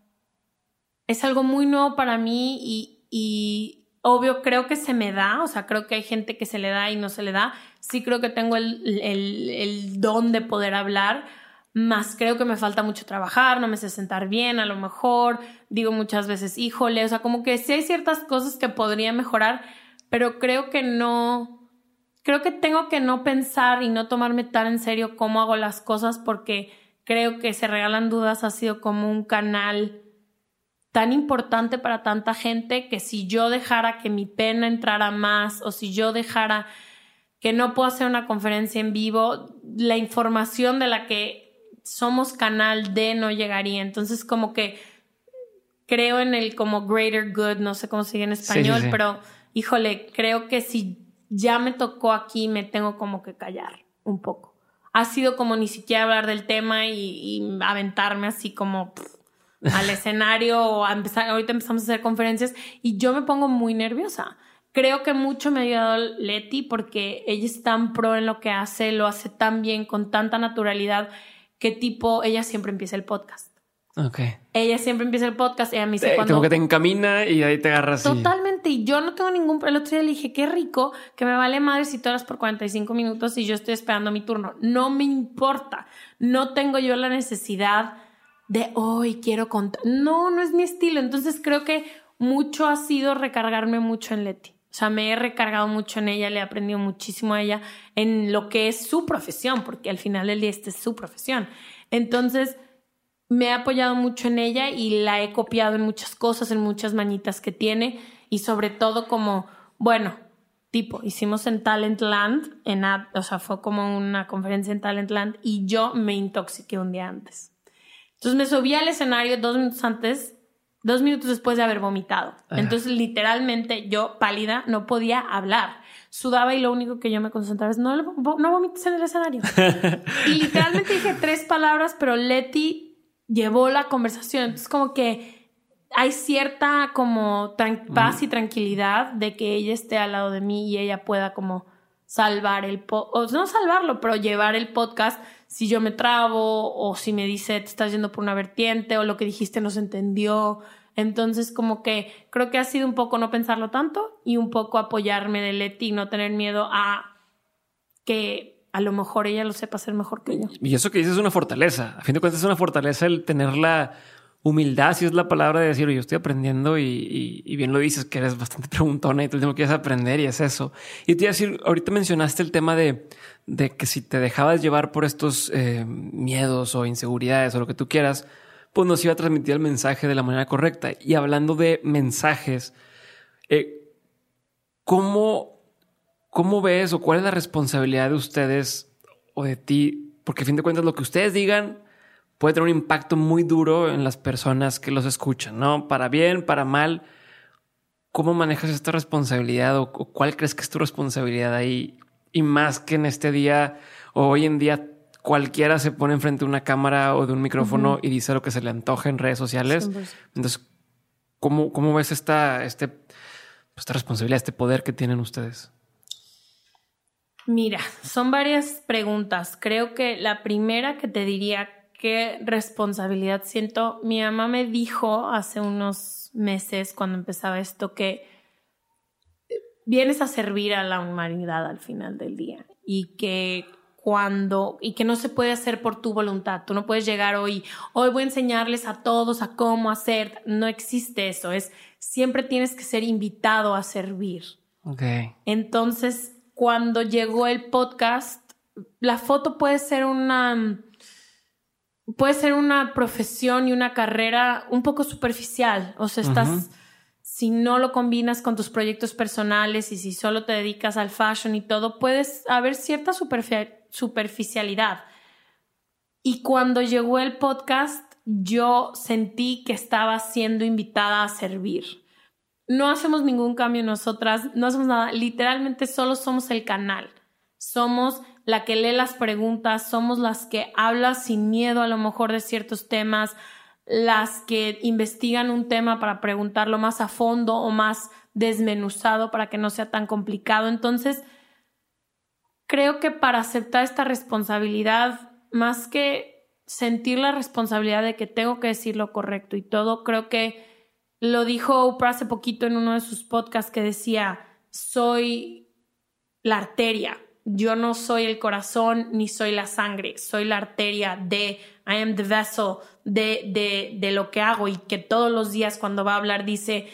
es algo muy nuevo para mí y, y obvio creo que se me da, o sea, creo que hay gente que se le da y no se le da, sí creo que tengo el, don de poder hablar, más creo que me falta mucho trabajar, no me sé sentar bien, a lo mejor digo muchas veces, híjole, o sea, como que sí hay ciertas cosas que podría mejorar, pero creo que no, creo que tengo que no pensar y no tomarme tan en serio cómo hago las cosas porque creo que se regalan dudas ha sido como un canal tan importante para tanta gente que si yo dejara que mi pena entrara más o si yo dejara que no puedo hacer una conferencia en vivo, la información de la que somos canal de no llegaría. Entonces, como que creo en el como greater good, no sé cómo sigue en español, pero híjole, creo que si ya me tocó aquí, me tengo como que callar un poco. Ha sido como ni siquiera hablar del tema y, aventarme así como al escenario o a empezar, ahorita empezamos a hacer conferencias y yo me pongo muy nerviosa Creo que mucho me ha ayudado Leti porque ella es tan pro en lo que hace, lo hace tan bien, con tanta naturalidad, que tipo, ella siempre empieza el podcast. Ok. Ella siempre empieza el podcast y a mí se cuando... Como que te encamina y ahí te agarras. Totalmente. Y yo no tengo ningún... El otro día le dije, qué rico, que me vale madre si todas por 45 minutos y yo estoy esperando mi turno. No me importa. No tengo yo la necesidad de, hoy quiero contar. No, no es mi estilo. Entonces creo que mucho ha sido recargarme mucho en Leti. O sea, me he recargado mucho en ella, le he aprendido muchísimo a ella en lo que es su profesión, porque al final del día esta es su profesión. Entonces, me he apoyado mucho en ella y la he copiado en muchas cosas, en muchas mañitas que tiene y sobre todo como, bueno, tipo, hicimos en Talentland, en, o sea, fue como una conferencia en Talentland y yo me intoxiqué un día antes. Entonces me subí al escenario dos minutos antes dos minutos después de haber vomitado. Entonces, literalmente, yo pálida, no podía hablar. Sudaba y lo único que yo me concentraba es, no, no vomites en el escenario. y literalmente dije tres palabras, pero Leti llevó la conversación. Entonces, como que hay cierta como paz y tranquilidad de que ella esté al lado de mí y ella pueda como salvar el no salvarlo, pero llevar el podcast si yo me trabo o si me dice te estás yendo por una vertiente o lo que dijiste no se entendió. Entonces, como que creo que ha sido un poco no pensarlo tanto y un poco apoyarme de Leti y no tener miedo a que a lo mejor ella lo sepa hacer mejor que yo. Y eso que dices es una fortaleza. A fin de cuentas, es una fortaleza el tener la humildad, si es la palabra de decir, yo estoy aprendiendo y, bien lo dices, que eres bastante preguntona y tú que quieres aprender y es eso. Y te iba a decir, ahorita mencionaste el tema de de que si te dejabas llevar por estos eh, miedos o inseguridades o lo que tú quieras, pues nos iba a transmitir el mensaje de la manera correcta. Y hablando de mensajes, eh, ¿cómo, ¿cómo ves o cuál es la responsabilidad de ustedes o de ti? Porque a fin de cuentas lo que ustedes digan puede tener un impacto muy duro en las personas que los escuchan, ¿no? Para bien, para mal. ¿Cómo manejas esta responsabilidad o cuál crees que es tu responsabilidad ahí y más que en este día o hoy en día cualquiera se pone enfrente de una cámara o de un micrófono y dice lo que se le antoja en redes sociales. Entonces, ¿cómo, cómo ves esta, este, esta responsabilidad, este poder que tienen ustedes? Mira, son varias preguntas. Creo que la primera que te diría qué responsabilidad siento. Mi mamá me dijo hace unos meses, cuando empezaba esto, que vienes a servir a la humanidad al final del día y que cuando y que no se puede hacer por tu voluntad. Tú no puedes llegar hoy, hoy voy a enseñarles a todos a cómo hacer. No existe eso. Es siempre tienes que ser invitado a servir. Okay. Entonces, cuando llegó el podcast, la foto puede ser una puede ser una profesión y una carrera un poco superficial. O sea, estás si no lo combinas con tus proyectos personales y si solo te dedicas al fashion y todo, puedes haber cierta superficialidad. Y cuando llegó el podcast, yo sentí que estaba siendo invitada a servir. No hacemos ningún cambio nosotras, no hacemos nada, literalmente solo somos el canal. Somos la que lee las preguntas, somos las que habla sin miedo a lo mejor de ciertos temas, las que investigan un tema para preguntarlo más a fondo o más desmenuzado para que no sea tan complicado. Entonces, creo que para aceptar esta responsabilidad, más que sentir la responsabilidad de que tengo que decir lo correcto y todo, creo que lo dijo Oprah hace poquito en uno de sus podcasts que decía, soy la arteria, yo no soy el corazón ni soy la sangre, soy la arteria de, I am the vessel de, de, de lo que hago y que todos los días cuando va a hablar dice,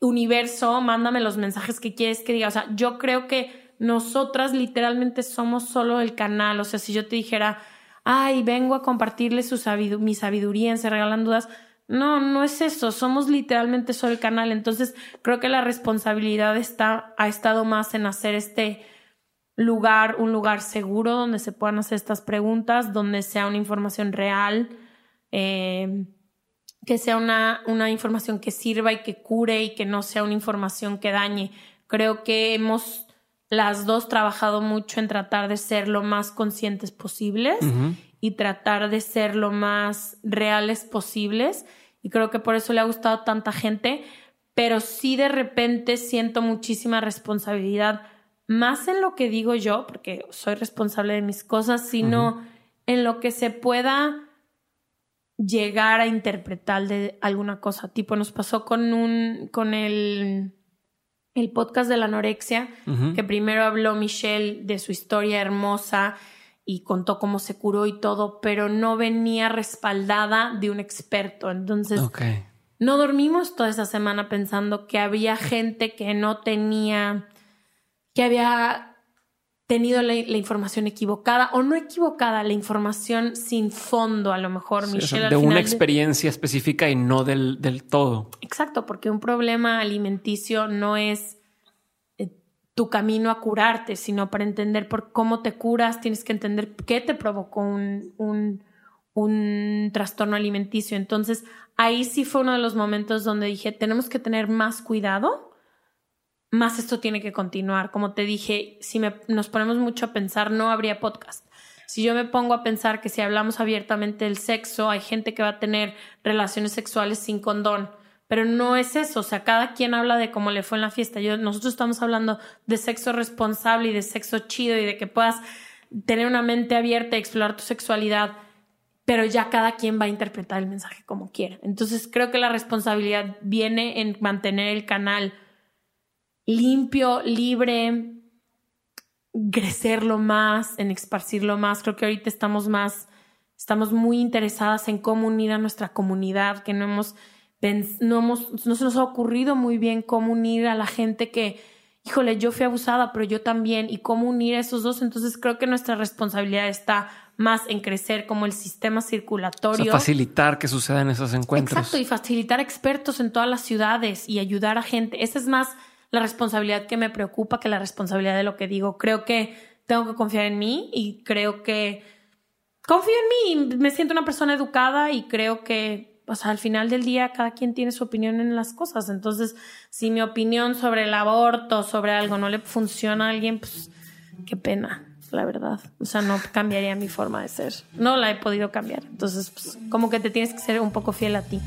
universo, mándame los mensajes que quieres que diga. O sea, yo creo que nosotras literalmente somos solo el canal. O sea, si yo te dijera, ay, vengo a compartirle su mi sabiduría en Se Regalan Dudas, no, no es eso, somos literalmente solo el canal. Entonces, creo que la responsabilidad está, ha estado más en hacer este lugar, un lugar seguro donde se puedan hacer estas preguntas, donde sea una información real, eh, que sea una, una información que sirva y que cure y que no sea una información que dañe. Creo que hemos las dos trabajado mucho en tratar de ser lo más conscientes posibles y tratar de ser lo más reales posibles. Y creo que por eso le ha gustado tanta gente, pero sí de repente siento muchísima responsabilidad más en lo que digo yo, porque soy responsable de mis cosas, sino en lo que se pueda llegar a interpretar de alguna cosa. Tipo, nos pasó con un, con el, el podcast de la anorexia, que primero habló Michelle de su historia hermosa y contó cómo se curó y todo, pero no venía respaldada de un experto. Entonces, no dormimos toda esa semana pensando que había gente que no tenía que había tenido la, información equivocada o no equivocada, la información sin fondo, a lo mejor, Michelle. de una experiencia específica y no del, del, todo. Exacto, porque un problema alimenticio no es eh, tu camino a curarte, sino para entender por cómo te curas, tienes que entender qué te provocó un, un, un trastorno alimenticio. Entonces, ahí sí fue uno de los momentos donde dije, tenemos que tener más cuidado más esto tiene que continuar. Como te dije, si nos ponemos mucho a pensar, no habría podcast. Si yo me pongo a pensar que si hablamos abiertamente del sexo, hay gente que va a tener relaciones sexuales sin condón, pero no es eso. O sea, cada quien habla de cómo le fue en la fiesta. Yo, nosotros estamos hablando de sexo responsable y de sexo chido y de que puedas tener una mente abierta y explorar tu sexualidad, pero ya cada quien va a interpretar el mensaje como quiera. Entonces creo que la responsabilidad viene en mantener el canal limpio, libre, crecerlo más, en esparcirlo más. Creo que ahorita estamos más, estamos muy interesadas en cómo unir a nuestra comunidad, que no hemos, no hemos, no se nos ha ocurrido muy bien cómo unir a la gente que, híjole, yo fui abusada, pero yo también, y cómo unir a esos dos. Entonces creo que nuestra responsabilidad está más en crecer como el sistema circulatorio. facilitar que sucedan esos encuentros. Exacto, y facilitar expertos en todas las ciudades y ayudar a gente. Ese es más la responsabilidad que me preocupa que la responsabilidad de lo que digo. Creo que tengo que confiar en mí y creo que confío en mí me siento una persona educada y creo que pues, al final del día cada quien tiene su opinión en las cosas. Entonces, si mi opinión sobre el aborto, sobre algo no le funciona a alguien, pues qué pena, la verdad. O sea, no cambiaría mi forma de ser. No la he podido cambiar. Entonces, pues, como que te tienes que ser un poco fiel a ti.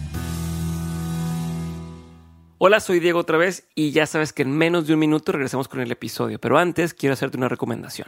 Hola, soy Diego otra vez y ya sabes que en menos de un minuto regresamos con el episodio, pero antes quiero hacerte una recomendación.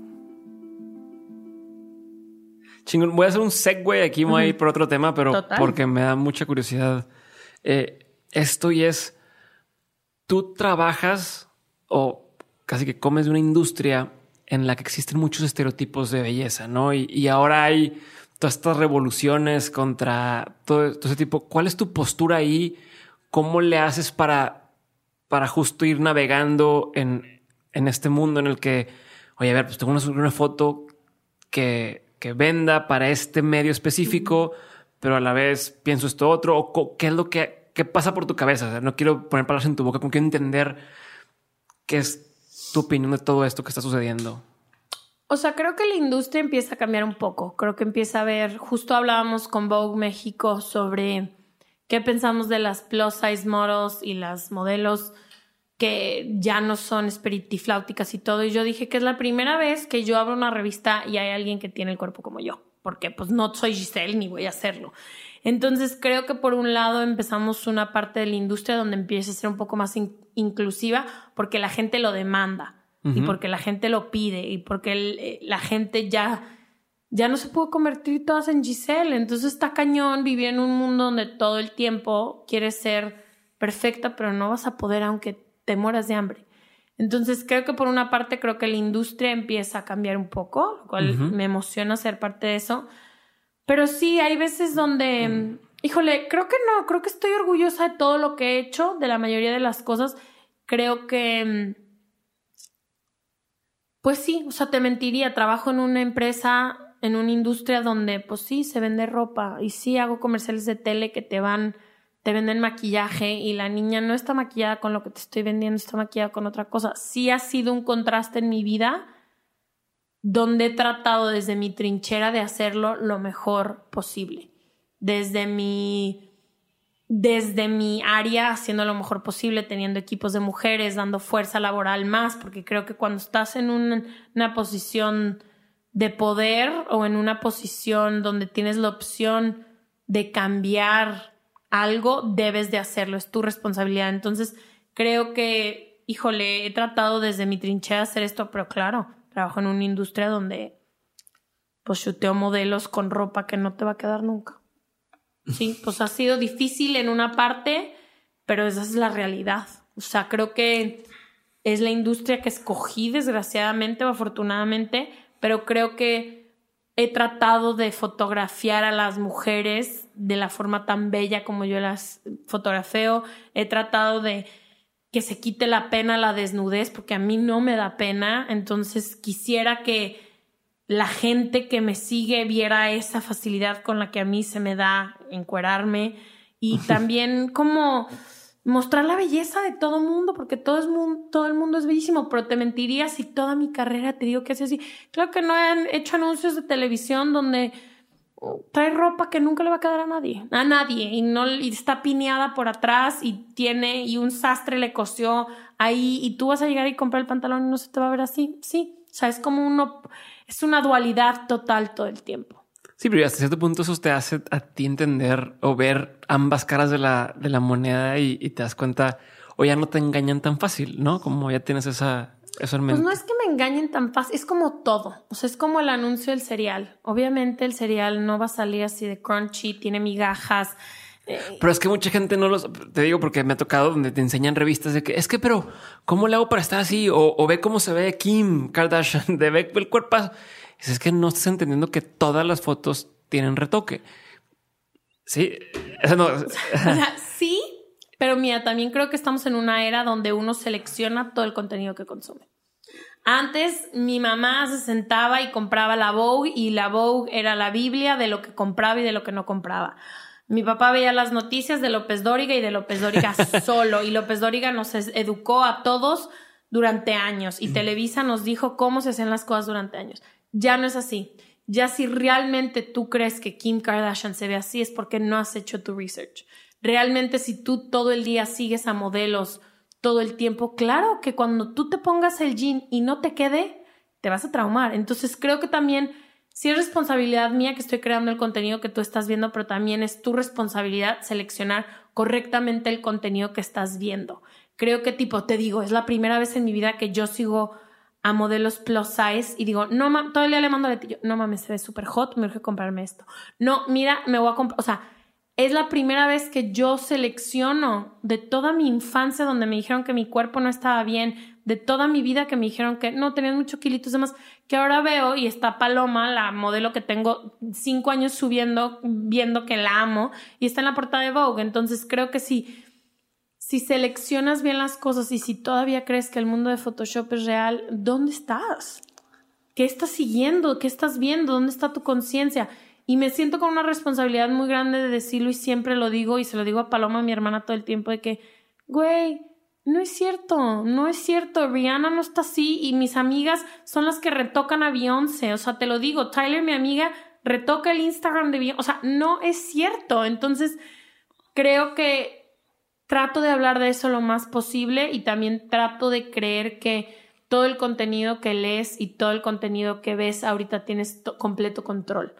Chingón. Voy a hacer un segue aquí, voy a ir por otro tema, pero porque me da mucha curiosidad. Eh, esto y es, tú trabajas o casi que comes de una industria en la que existen muchos estereotipos de belleza, ¿no? Y, ahora hay todas estas revoluciones contra todo, ese tipo. ¿Cuál es tu postura ahí? ¿Cómo le haces para, para justo ir navegando en, en este mundo en el que, oye, a ver, pues tengo una, una foto que que venda para este medio específico, pero a la vez pienso esto otro, o qué es lo que qué pasa por tu cabeza. no quiero poner palabras en tu boca, como quiero entender qué es tu opinión de todo esto que está sucediendo. O sea, creo que la industria empieza a cambiar un poco. Creo que empieza a ver, justo hablábamos con Vogue México sobre qué pensamos de las plus size models y las modelos que ya no son espiritifláuticas y todo. Y yo dije que es la primera vez que yo abro una revista y hay alguien que tiene el cuerpo como yo, porque pues no soy Giselle ni voy a hacerlo. Entonces creo que por un lado empezamos una parte de la industria donde empieza a ser un poco más inclusiva porque la gente lo demanda y porque la gente lo pide y porque eh, la gente ya ya no se puede convertir todas en Giselle. Entonces está cañón vivir en un mundo donde todo el tiempo quieres ser perfecta, pero no vas a poder aunque te mueras de hambre. Entonces creo que por una parte creo que la industria empieza a cambiar un poco, lo cual me emociona ser parte de eso. Pero sí, hay veces donde, híjole, creo que no, creo que estoy orgullosa de todo lo que he hecho, de la mayoría de las cosas. Creo que, pues sí, o sea, te mentiría, trabajo en una empresa, en una industria donde, pues sí, se vende ropa y sí hago comerciales de tele que te van te venden maquillaje y la niña no está maquillada con lo que te estoy vendiendo, está maquillada con otra cosa. Sí ha sido un contraste en mi vida donde he tratado desde mi trinchera de hacerlo lo mejor posible. Desde mi desde mi área haciendo lo mejor posible, teniendo equipos de mujeres, dando fuerza laboral más, porque creo que cuando estás en una posición de poder o en una posición donde tienes la opción de cambiar algo, debes de hacerlo, es tu responsabilidad. Entonces, creo que, híjole, he tratado desde mi trinchera hacer esto, pero claro, trabajo en una industria donde pues chuteo modelos con ropa que no te va a quedar nunca. Sí, pues ha sido difícil en una parte, pero esa es la realidad. O sea, creo que es la industria que escogí, desgraciadamente o afortunadamente, pero creo que he tratado de fotografiar a las mujeres de la forma tan bella como yo las fotografeo. He tratado de que se quite la pena la desnudez porque a mí no me da pena. Entonces quisiera que la gente que me sigue viera esa facilidad con la que a mí se me da encuerarme y también como mostrar la belleza de todo mundo, porque todo, es todo el mundo es bellísimo, pero te mentiría si toda mi carrera te digo que es así. Claro que no han hecho anuncios de televisión donde trae ropa que nunca le va a quedar a nadie, a nadie, y no y está pineada por atrás y tiene, y un sastre le cosió ahí, y tú vas a llegar y comprar el pantalón y no se te va a ver así. Sí, o sea, es como uno, es una dualidad total todo el tiempo. Sí, pero hasta cierto punto eso te hace a ti entender o ver ambas caras de la, de la moneda y, te das cuenta o ya no te engañan tan fácil, ¿no? Como ya tienes esa, eso Pues no es que me engañen tan fácil, es como todo. O sea, es como el anuncio del cereal. Obviamente el cereal no va a salir así de crunchy, tiene migajas. Eh, pero es que mucha gente no los te digo porque me ha tocado donde te enseñan revistas de que es que, pero cómo le hago para estar así? O, o ve cómo se ve Kim Kardashian, de ve el cuerpo es que no estás entendiendo que todas las fotos tienen retoque. Sí, o sea, pero mira, también creo que estamos en una era donde uno selecciona todo el contenido que consume. Antes mi mamá se sentaba y compraba la Vogue y la Vogue era la Biblia de lo que compraba y de lo que no compraba. Mi papá veía las noticias de López Dóriga y de López Dóriga solo y López Dóriga nos educó a todos durante años y Televisa nos dijo cómo se hacían las cosas durante años. Ya no es así. Ya si realmente tú crees que Kim Kardashian se ve así es porque no has hecho tu research. Realmente si tú todo el día sigues a modelos todo el tiempo, claro que cuando tú te pongas el jean y no te quede, te vas a traumar. Entonces creo que también sí es responsabilidad mía que estoy creando el contenido que tú estás viendo, pero también es tu responsabilidad seleccionar correctamente el contenido que estás viendo. Creo que tipo, te digo, es la primera vez en mi vida que yo sigo a modelos plus size y digo, no mames, todo el día le mando a Leti, no mames, se ve súper hot, me urge comprarme esto. No, mira, me voy a comprar, o sea, es la primera vez que yo selecciono de toda mi infancia donde me dijeron que mi cuerpo no estaba bien, de toda mi vida que me dijeron que no tenían muchos kilitos demás, que ahora veo y está Paloma, la modelo que tengo cinco años subiendo, viendo que la amo y está en la portada de Vogue. Entonces creo que si, si seleccionas bien las cosas y si todavía crees que el mundo de Photoshop es real, ¿dónde estás? ¿Qué estás siguiendo? ¿Qué estás viendo? ¿Dónde está tu conciencia? Y me siento con una responsabilidad muy grande de decirlo y siempre lo digo y se lo digo a Paloma, mi hermana, todo el tiempo de que, güey, no es cierto, no es cierto, Rihanna no está así y mis amigas son las que retocan a Beyoncé, o sea, te lo digo, Tyler, mi amiga, retoca el Instagram de Beyoncé, o sea, no es cierto, entonces creo que trato de hablar de eso lo más posible y también trato de creer que todo el contenido que lees y todo el contenido que ves ahorita tienes completo control.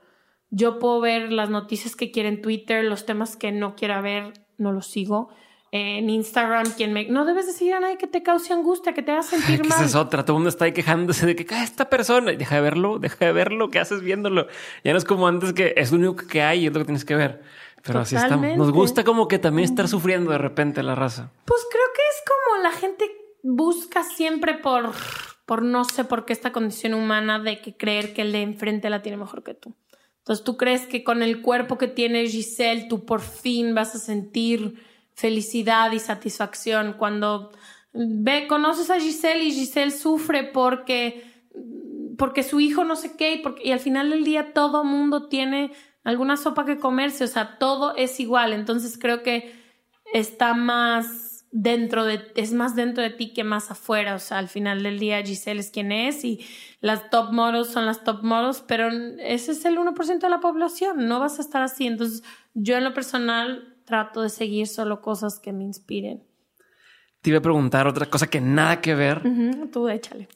Yo puedo ver las noticias que quiere en Twitter, los temas que no quiera ver, no los sigo. en Instagram, quien me... No debes de seguir a nadie que te cause angustia, que te haga sentir mal. Esa es otra. Todo el mundo está ahí quejándose de que ah, esta persona, deja de verlo, deja de verlo, ¿qué haces viéndolo? Ya no es como antes que es lo único que hay y es lo que tienes que ver. Pero así estamos. Nos gusta como que también estar sufriendo de repente la raza. Pues creo que es como la gente busca siempre por, por no sé por qué esta condición humana de que creer que el de enfrente la tiene mejor que tú. Entonces, ¿tú crees que con el cuerpo que tiene Giselle, tú por fin vas a sentir felicidad y satisfacción cuando ve, conoces a Giselle y Giselle sufre porque, porque su hijo no sé qué y, porque, y al final del día todo mundo tiene alguna sopa que comerse, o sea, todo es igual. Entonces creo que está más dentro de, es más dentro de ti que más afuera. O sea, al final del día Giselle es quien es y las top models son las top models, pero ese es el 1% de la población. No vas a estar así. Entonces, yo en lo personal trato de seguir solo cosas que me inspiren. Te iba a preguntar otra cosa que nada que ver. tú échale.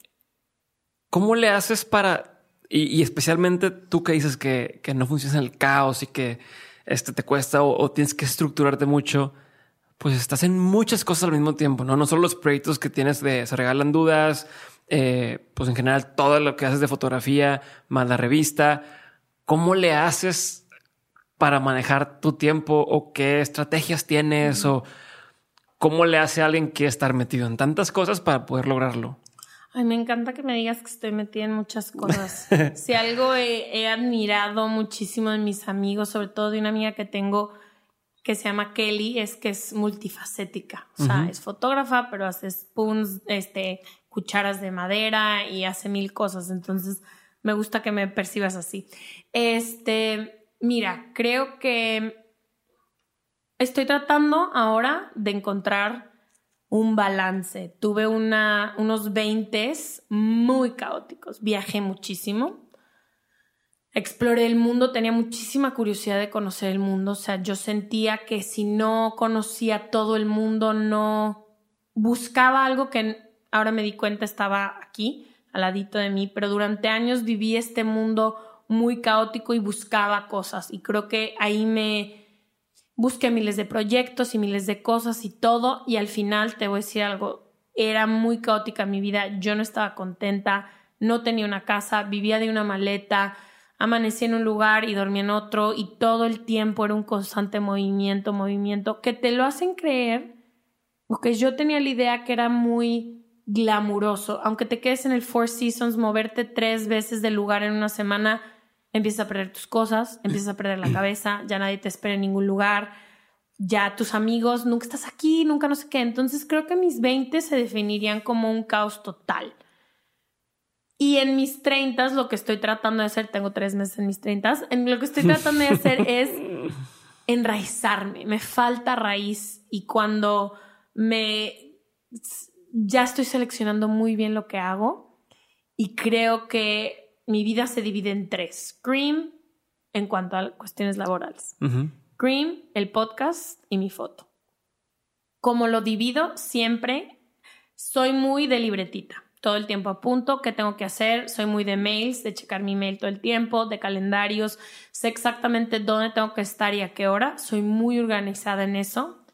¿Cómo le haces para, y, especialmente tú que dices que, que, no funciona el caos y que este te cuesta o, o tienes que estructurarte mucho? Pues estás en muchas cosas al mismo tiempo, no? No solo los proyectos que tienes de se regalan dudas, eh, pues en general todo lo que haces de fotografía, más la revista. ¿Cómo le haces para manejar tu tiempo o qué estrategias tienes o cómo le hace a alguien que estar metido en tantas cosas para poder lograrlo? Ay, me encanta que me digas que estoy metida en muchas cosas. si algo he, he admirado muchísimo de mis amigos, sobre todo de una amiga que tengo, que se llama Kelly es que es multifacética. O sea, es fotógrafa, pero hace spoons, este, cucharas de madera y hace mil cosas. Entonces, me gusta que me percibas así. Este, mira, creo que estoy tratando ahora de encontrar un balance. Tuve una, unos 20 muy caóticos. Viajé muchísimo exploré el mundo, tenía muchísima curiosidad de conocer el mundo, o sea, yo sentía que si no conocía todo el mundo, no buscaba algo que ahora me di cuenta estaba aquí, al ladito de mí, pero durante años viví este mundo muy caótico y buscaba cosas y creo que ahí me busqué miles de proyectos y miles de cosas y todo y al final te voy a decir algo, era muy caótica mi vida, yo no estaba contenta, no tenía una casa, vivía de una maleta, amanecí en un lugar y dormí en otro y todo el tiempo era un constante movimiento, movimiento, que te lo hacen creer, porque yo tenía la idea que era muy glamuroso, aunque te quedes en el Four Seasons, moverte tres veces del lugar en una semana, empiezas a perder tus cosas, empiezas a perder la cabeza, ya nadie te espera en ningún lugar, ya tus amigos, nunca estás aquí, nunca no sé qué. Entonces creo que mis 20 se definirían como un caos total. Y en mis 30 lo que estoy tratando de hacer, tengo tres meses en mis 30, en lo que estoy tratando de hacer es enraizarme. Me falta raíz y cuando me ya estoy seleccionando muy bien lo que hago y creo que mi vida se divide en tres. Cream en cuanto a cuestiones laborales. Cream, el podcast y mi foto. Como lo divido, siempre soy muy de libretita. Todo el tiempo apunto qué tengo que hacer. Soy muy de mails, de checar mi mail todo el tiempo, de calendarios. Sé exactamente dónde tengo que estar y a qué hora. Soy muy organizada en eso.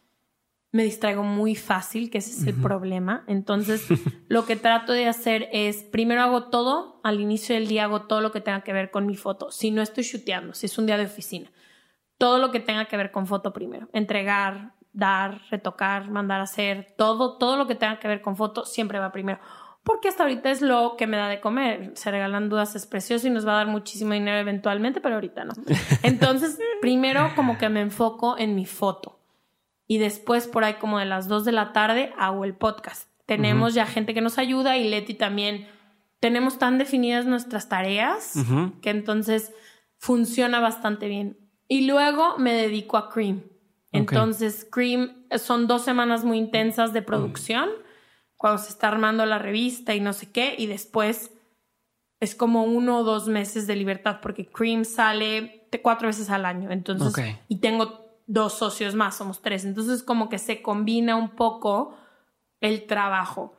Me distraigo muy fácil, que ese es el problema. Entonces, lo que trato de hacer es, primero hago todo, al inicio del día hago todo lo que tenga que ver con mi foto. Si no estoy shooteando, si es un día de oficina todo lo que tenga que ver con foto primero. Entregar, dar, retocar, mandar a hacer, todo, todo lo que tenga que ver con foto siempre va primero. Porque hasta ahorita es lo que me da de comer. Se regalan dudas, es precioso y nos va a dar muchísimo dinero eventualmente, pero ahorita no. Entonces, primero como que me enfoco en mi foto. Y después, por ahí como de las 2 de la tarde, hago el podcast. Tenemos ya gente que nos ayuda y Leti también. Tenemos tan definidas nuestras tareas que entonces funciona bastante bien. Y luego me dedico a Cream. Entonces, Cream son dos semanas muy intensas de producción, cuando se está armando la revista y no sé qué, y después es como uno o dos meses de libertad, porque Cream sale cuatro veces al año. Entonces, y tengo dos socios más, somos tres. Entonces, como que se combina un poco el trabajo.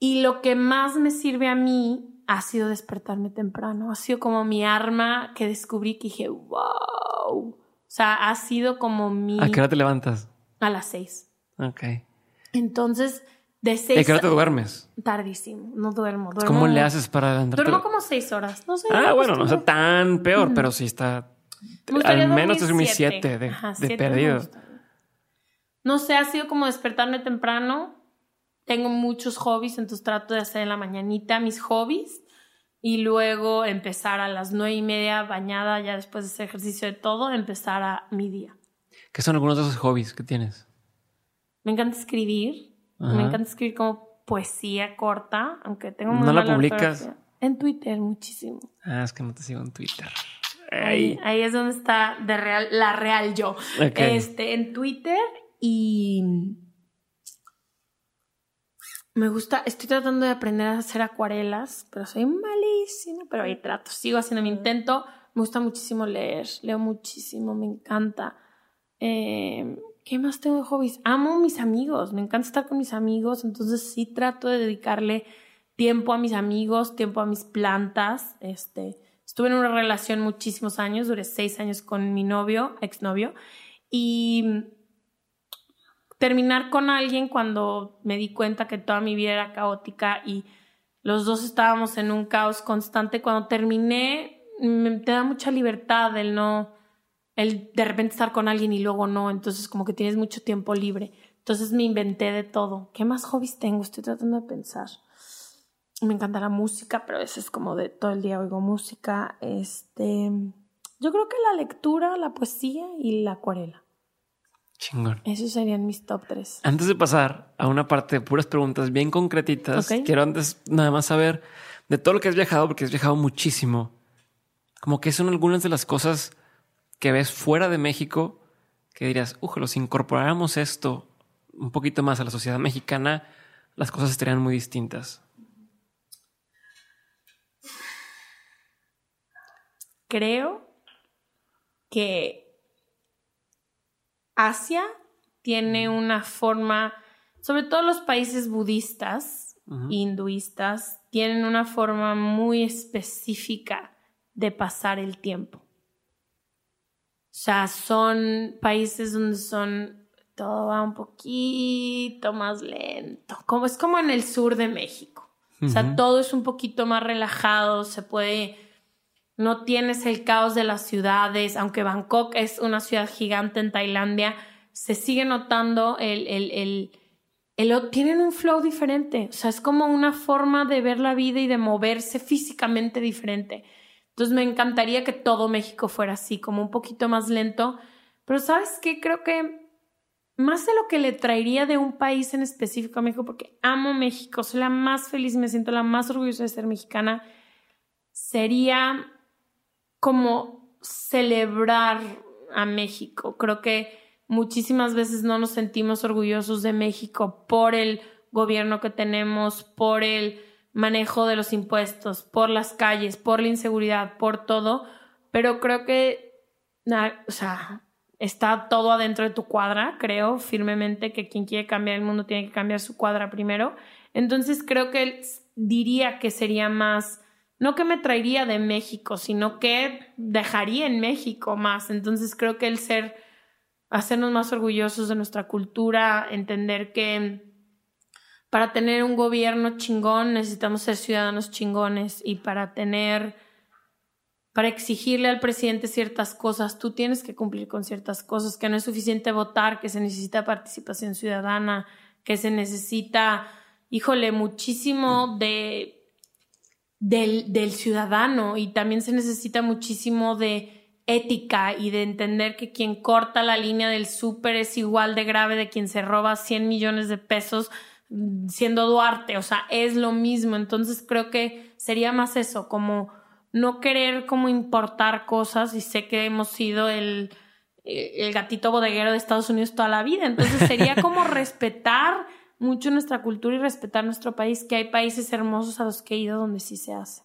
Y lo que más me sirve a mí ha sido despertarme temprano. Ha sido como mi arma que descubrí que dije, wow. O sea, ha sido como mi... ¿A qué hora te levantas? A las seis. Ok. Entonces, de seis... ¿A qué hora te duermes? Tardísimo. No duermo. duermo ¿Cómo le haces para levantarte? Duermo como seis horas. No sé. Ah, bueno, no está tan peor, pero sí está... Al menos es mis siete de, de perdido. No sé, ha sido como despertarme temprano tengo muchos hobbies, entonces trato de hacer en la mañanita mis hobbies y luego empezar a las nueve y media bañada, ya después de ese ejercicio de todo, empezar a mi día. ¿Qué son algunos de esos hobbies que tienes? Me encanta escribir, me encanta escribir como poesía corta, aunque tengo ¿No la publicas? En Twitter, muchísimo. Ah, es que no te sigo en Twitter. Ahí, ahí es donde está de real, la real yo. Este, en Twitter y me gusta, estoy tratando de aprender a hacer acuarelas, pero soy malísima, pero ahí trato, sigo haciendo mi intento. Me gusta muchísimo leer, leo muchísimo, me encanta. Eh, ¿Qué más tengo de hobbies? Amo mis amigos, me encanta estar con mis amigos, entonces sí trato de dedicarle tiempo a mis amigos, tiempo a mis plantas. Este, estuve en una relación muchísimos años, duré seis años con mi novio, exnovio, y terminar con alguien cuando me di cuenta que toda mi vida era caótica y los dos estábamos en un caos constante. Cuando terminé, me, te da mucha libertad el no, el de repente estar con alguien y luego no, entonces como que tienes mucho tiempo libre. Entonces me inventé de todo. ¿Qué más hobbies tengo? Estoy tratando de pensar. Me encanta la música, pero eso es como de todo el día oigo música. Este, yo creo que la lectura, la poesía y la acuarela. Chingón. Esos serían mis top tres. Antes de pasar a una parte de puras preguntas bien concretitas, quiero antes nada más saber de todo lo que has viajado, porque has viajado muchísimo. Como que son algunas de las cosas que ves fuera de México que dirías, ojalá, si incorporáramos esto un poquito más a la sociedad mexicana, las cosas estarían muy distintas. Creo que Asia tiene una forma, sobre todo los países budistas, hinduistas, tienen una forma muy específica de pasar el tiempo. O sea, son países donde son todo va un poquito más lento, como es como en el sur de México. O sea, todo es un poquito más relajado, se puede no tienes el caos de las ciudades, aunque Bangkok es una ciudad gigante en Tailandia, se sigue notando el, el, el, tienen un flow diferente, o sea, es como una forma de ver la vida y de moverse físicamente diferente. Entonces me encantaría que todo México fuera así, como un poquito más lento, pero ¿sabes qué? Creo que más de lo que le traería de un país en específico a México, porque amo México, soy la más feliz, me siento la más orgullosa de ser mexicana, sería como celebrar a México. Creo que muchísimas veces no nos sentimos orgullosos de México por el gobierno que tenemos, por el manejo de los impuestos, por las calles, por la inseguridad, por todo, pero creo que, o sea, está todo adentro de tu cuadra, creo firmemente que quien quiere cambiar el mundo tiene que cambiar su cuadra primero. Entonces creo que diría que sería más, no que me traería de México, sino que dejaría en México más. Entonces creo que el ser, hacernos más orgullosos de nuestra cultura, entender que para tener un gobierno chingón necesitamos ser ciudadanos chingones y para tener, para exigirle al presidente ciertas cosas, tú tienes que cumplir con ciertas cosas, que no es suficiente votar, que se necesita participación ciudadana, que se necesita, híjole, muchísimo de, del, del ciudadano y también se necesita muchísimo de ética y de entender que quien corta la línea del súper es igual de grave de quien se roba 100 millones de pesos siendo Duarte, o sea, es lo mismo. Entonces creo que sería más eso, como no querer como importar cosas y sé que hemos sido el, el gatito bodeguero de Estados Unidos toda la vida. Entonces sería como respetar mucho nuestra cultura y respetar nuestro país, que hay países hermosos a los que he ido donde sí se hace.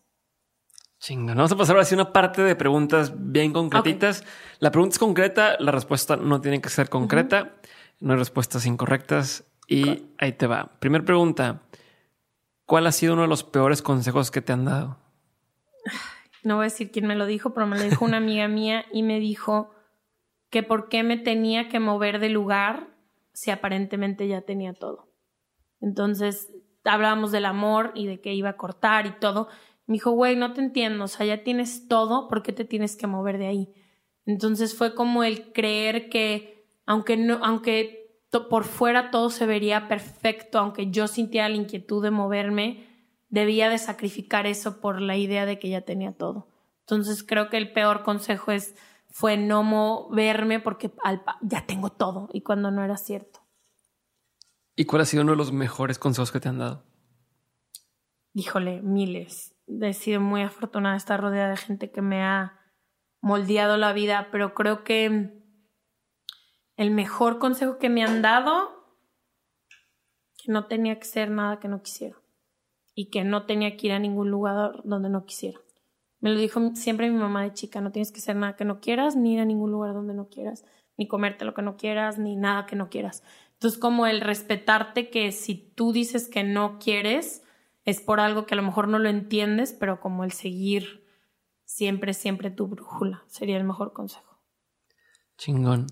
Chingo, vamos a pasar ahora a una parte de preguntas bien concretitas. La pregunta es concreta, la respuesta no tiene que ser concreta, no hay respuestas incorrectas. Y ahí te va. Primera pregunta. ¿Cuál ha sido uno de los peores consejos que te han dado? No voy a decir quién me lo dijo, pero me lo dijo una amiga mía y me dijo que por qué me tenía que mover de lugar si aparentemente ya tenía todo. Entonces hablábamos del amor y de que iba a cortar y todo. Me dijo, güey, no te entiendo, o sea, ya tienes todo, ¿por qué te tienes que mover de ahí? Entonces fue como el creer que, aunque no, aunque por fuera todo se vería perfecto, aunque yo sintiera la inquietud de moverme, debía de sacrificar eso por la idea de que ya tenía todo. Entonces creo que el peor consejo es fue no moverme porque ya tengo todo y cuando no era cierto. ¿Y cuál ha sido uno de los mejores consejos que te han dado? Híjole, miles. He sido muy afortunada de estar rodeada de gente que me ha moldeado la vida, pero creo que el mejor consejo que me han dado, que no tenía que ser nada que no quisiera y que no tenía que ir a ningún lugar donde no quisiera. Me lo dijo siempre mi mamá de chica, no tienes que ser nada que no quieras, ni ir a ningún lugar donde no quieras, ni comerte lo que no quieras, ni nada que no quieras. Entonces, como el respetarte que si tú dices que no quieres, es por algo que a lo mejor no lo entiendes, pero como el seguir siempre, siempre tu brújula, sería el mejor consejo. Chingón.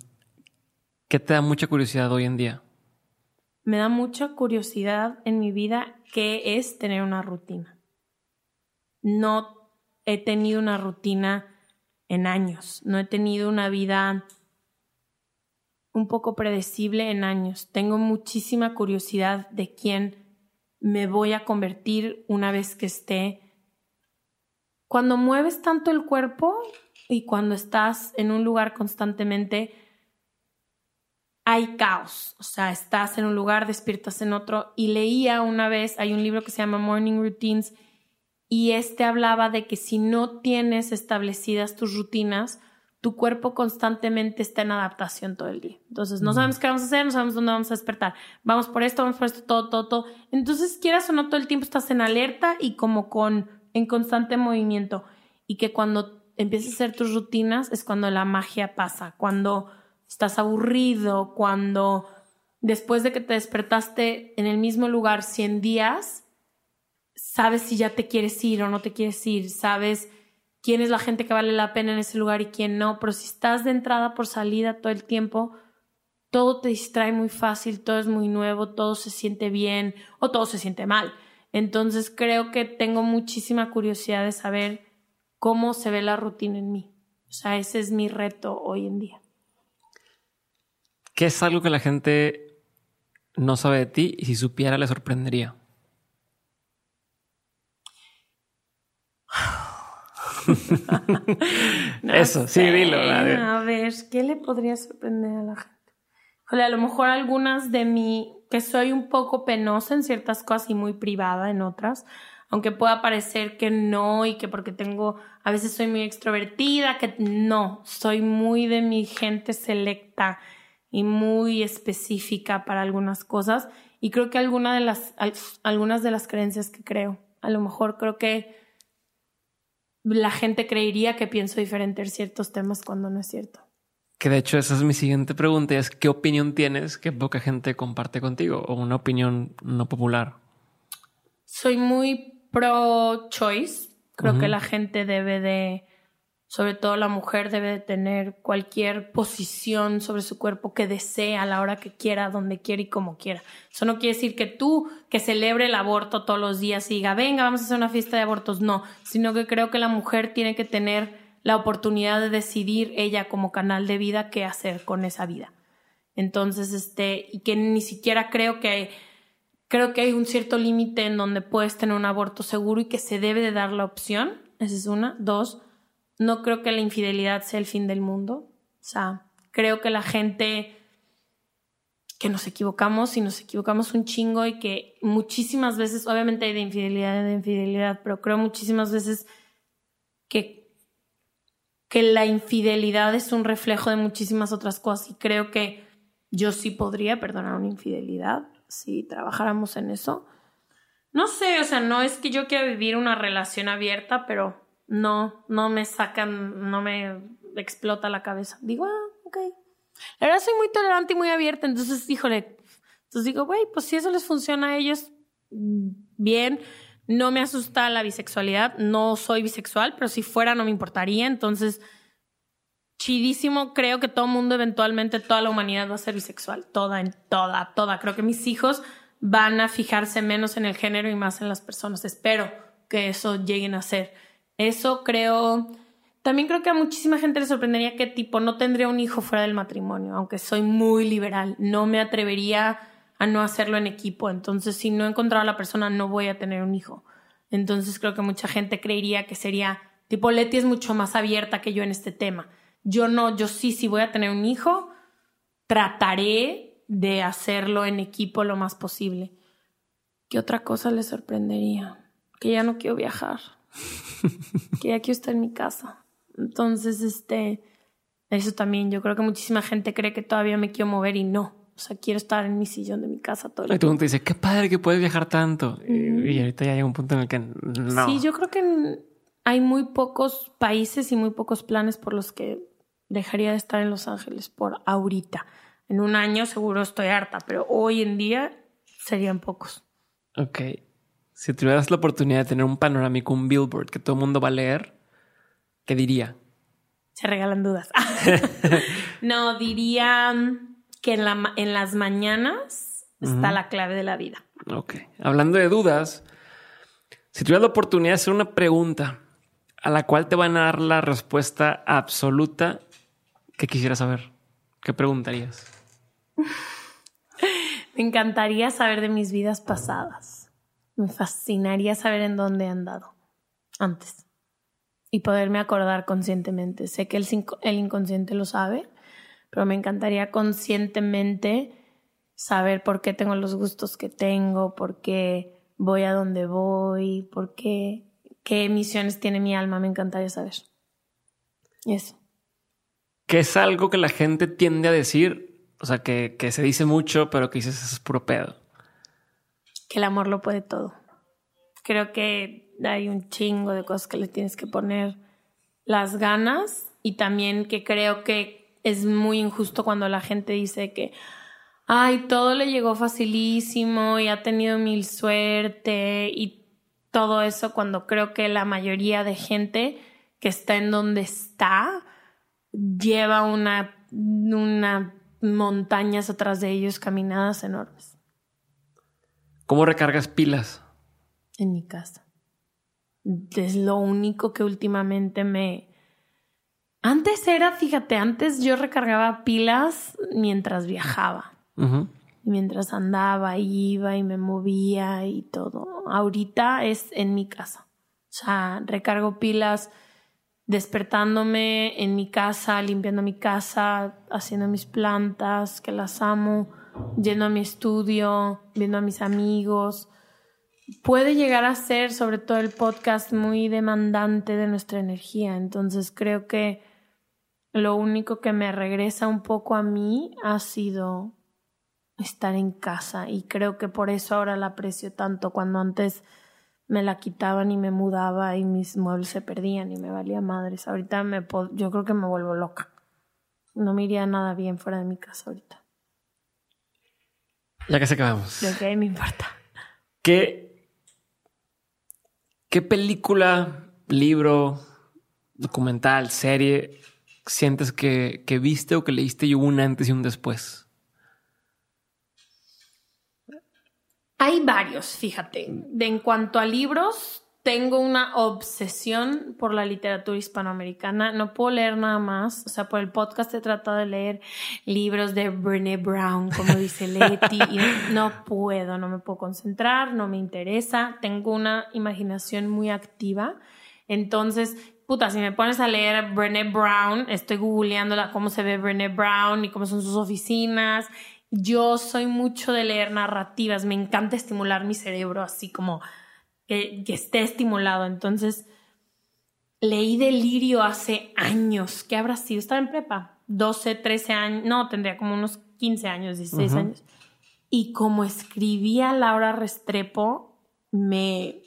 ¿Qué te da mucha curiosidad hoy en día? Me da mucha curiosidad en mi vida qué es tener una rutina. No he tenido una rutina en años, no he tenido una vida un poco predecible en años. Tengo muchísima curiosidad de quién me voy a convertir una vez que esté. Cuando mueves tanto el cuerpo y cuando estás en un lugar constantemente, hay caos, o sea, estás en un lugar, despiertas en otro. Y leía una vez, hay un libro que se llama Morning Routines, y este hablaba de que si no tienes establecidas tus rutinas, tu cuerpo constantemente está en adaptación todo el día. Entonces, no sabemos qué vamos a hacer, no sabemos dónde vamos a despertar. Vamos por esto, vamos por esto, todo, todo, todo. Entonces, quieras o no, todo el tiempo estás en alerta y como con, en constante movimiento. Y que cuando empiezas a hacer tus rutinas es cuando la magia pasa, cuando estás aburrido, cuando después de que te despertaste en el mismo lugar 100 días, sabes si ya te quieres ir o no te quieres ir, sabes quién es la gente que vale la pena en ese lugar y quién no, pero si estás de entrada por salida todo el tiempo, todo te distrae muy fácil, todo es muy nuevo, todo se siente bien o todo se siente mal. Entonces creo que tengo muchísima curiosidad de saber cómo se ve la rutina en mí. O sea, ese es mi reto hoy en día. ¿Qué es algo que la gente no sabe de ti y si supiera le sorprendería? Eso, sí, dilo. A ver. ¿qué le podría sorprender a la gente? a lo mejor algunas de mí, que soy un poco penosa en ciertas cosas y muy privada en otras, aunque pueda parecer que no y que porque tengo, a veces soy muy extrovertida, que no, soy muy de mi gente selecta y muy específica para algunas cosas y creo que alguna de las, algunas de las creencias que creo, a lo mejor creo que la gente creería que pienso diferente en ciertos temas cuando no es cierto. Que de hecho esa es mi siguiente pregunta, es ¿qué opinión tienes que poca gente comparte contigo o una opinión no popular? Soy muy pro choice. Creo que la gente debe de, sobre todo la mujer debe de tener cualquier posición sobre su cuerpo que desee a la hora que quiera, donde quiera y como quiera. Eso no quiere decir que tú que celebre el aborto todos los días y diga, venga, vamos a hacer una fiesta de abortos. No, sino que creo que la mujer tiene que tener la oportunidad de decidir ella como canal de vida qué hacer con esa vida. Entonces, este, y que ni siquiera creo que Creo que hay un cierto límite en donde puedes tener un aborto seguro y que se debe de dar la opción. Esa es una. Dos, no creo que la infidelidad sea el fin del mundo. O sea, creo que la gente que nos equivocamos y nos equivocamos un chingo y que muchísimas veces, obviamente hay de infidelidad y de infidelidad, pero creo muchísimas veces que, que la infidelidad es un reflejo de muchísimas otras cosas y creo que yo sí podría perdonar una infidelidad si trabajáramos en eso. No sé, o sea, no es que yo quiera vivir una relación abierta, pero no, no me sacan, no me explota la cabeza. Digo, ah, ok. La soy muy tolerante y muy abierta, entonces, híjole, entonces digo, güey, pues si eso les funciona a ellos, bien. No me asusta la bisexualidad, no soy bisexual, pero si fuera no me importaría, entonces chidísimo. Creo que todo el mundo, eventualmente, toda la humanidad va a ser bisexual. Toda, en toda, toda. Creo que mis hijos van a fijarse menos en el género y más en las personas. Espero que eso lleguen a ser. Eso creo. También creo que a muchísima gente le sorprendería que tipo no tendría un hijo fuera del matrimonio, aunque soy muy liberal. No me atrevería a no hacerlo en equipo. Entonces, si no he encontrado a la persona, no voy a tener un hijo. Entonces, creo que mucha gente creería que sería tipo Leti es mucho más abierta que yo en este tema. Yo no, yo sí, si voy a tener un hijo, trataré de hacerlo en equipo lo más posible. ¿Qué otra cosa le sorprendería? Que ya no quiero viajar. que quiero estar en mi casa. Entonces, este, eso también, yo creo que muchísima gente cree que todavía me quiero mover y no. O sea, quiero estar en mi sillón de mi casa todo el Y tú te dice, qué padre que puedes viajar tanto. Y ahorita ya llega un punto en el que no. Sí, yo creo que hay muy pocos países y muy pocos planes por los que dejaría de estar en Los Ángeles por ahorita. En un año seguro estoy harta, pero hoy en día serían pocos. Ok. Si tuvieras la oportunidad de tener un panorámico, un billboard que todo el mundo va a leer, ¿qué diría? Se regalan dudas. no, diría que en, la, en las mañanas está la clave de la vida. Ok. Hablando de dudas, si tuvieras la oportunidad de hacer una pregunta a la cual te van a dar la respuesta absoluta ¿Qué quisieras saber? ¿Qué preguntarías? Me encantaría saber de mis vidas pasadas. Me fascinaría saber en dónde he andado antes y poderme acordar conscientemente. Sé que el, el inconsciente lo sabe, pero me encantaría conscientemente saber por qué tengo los gustos que tengo, por qué voy a donde voy, por qué, qué misiones tiene mi alma. Me encantaría saber. Eso que es algo que la gente tiende a decir, o sea, que, se dice mucho, pero que dices es puro pedo. Que el amor lo puede todo. Creo que hay un chingo de cosas que le tienes que poner las ganas y también que creo que es muy injusto cuando la gente dice que, ay, todo le llegó facilísimo y ha tenido mil suerte y todo eso cuando creo que la mayoría de gente que está en donde está lleva una, una montañas atrás de ellos, caminadas enormes. ¿Cómo recargas pilas? En mi casa. Es lo único que últimamente me... Antes era, fíjate, antes yo recargaba pilas mientras viajaba. Mientras andaba, iba y me movía y todo. Ahorita es en mi casa. O sea, recargo pilas despertándome en mi casa, limpiando mi casa, haciendo mis plantas, que las amo, yendo a mi estudio, viendo a mis amigos. Puede llegar a ser, sobre todo el podcast, muy demandante de nuestra energía. Entonces creo que lo único que me regresa un poco a mí ha sido estar en casa y creo que por eso ahora la aprecio tanto cuando antes me la quitaban y me mudaba y mis muebles se perdían y me valía madres. Ahorita me yo creo que me vuelvo loca. No me iría nada bien fuera de mi casa ahorita. Ya que se acabamos. Lo que a mí me importa. ¿Qué, ¿Qué película, libro, documental, serie sientes que, que viste o que leíste y hubo un antes y un después? Hay varios, fíjate. De, en cuanto a libros, tengo una obsesión por la literatura hispanoamericana. No puedo leer nada más. O sea, por el podcast he tratado de leer libros de Brené Brown, como dice Leti, y no puedo, no me puedo concentrar, no me interesa. Tengo una imaginación muy activa. Entonces, puta, si me pones a leer Brené Brown, estoy googleando cómo se ve Brené Brown y cómo son sus oficinas yo soy mucho de leer narrativas, me encanta estimular mi cerebro así como que, esté estimulado. Entonces, leí Delirio hace años. ¿Qué habrá sido? Estaba en prepa. 12, 13 años. No, tendría como unos 15 años, 16 años. Y como escribía Laura Restrepo, me,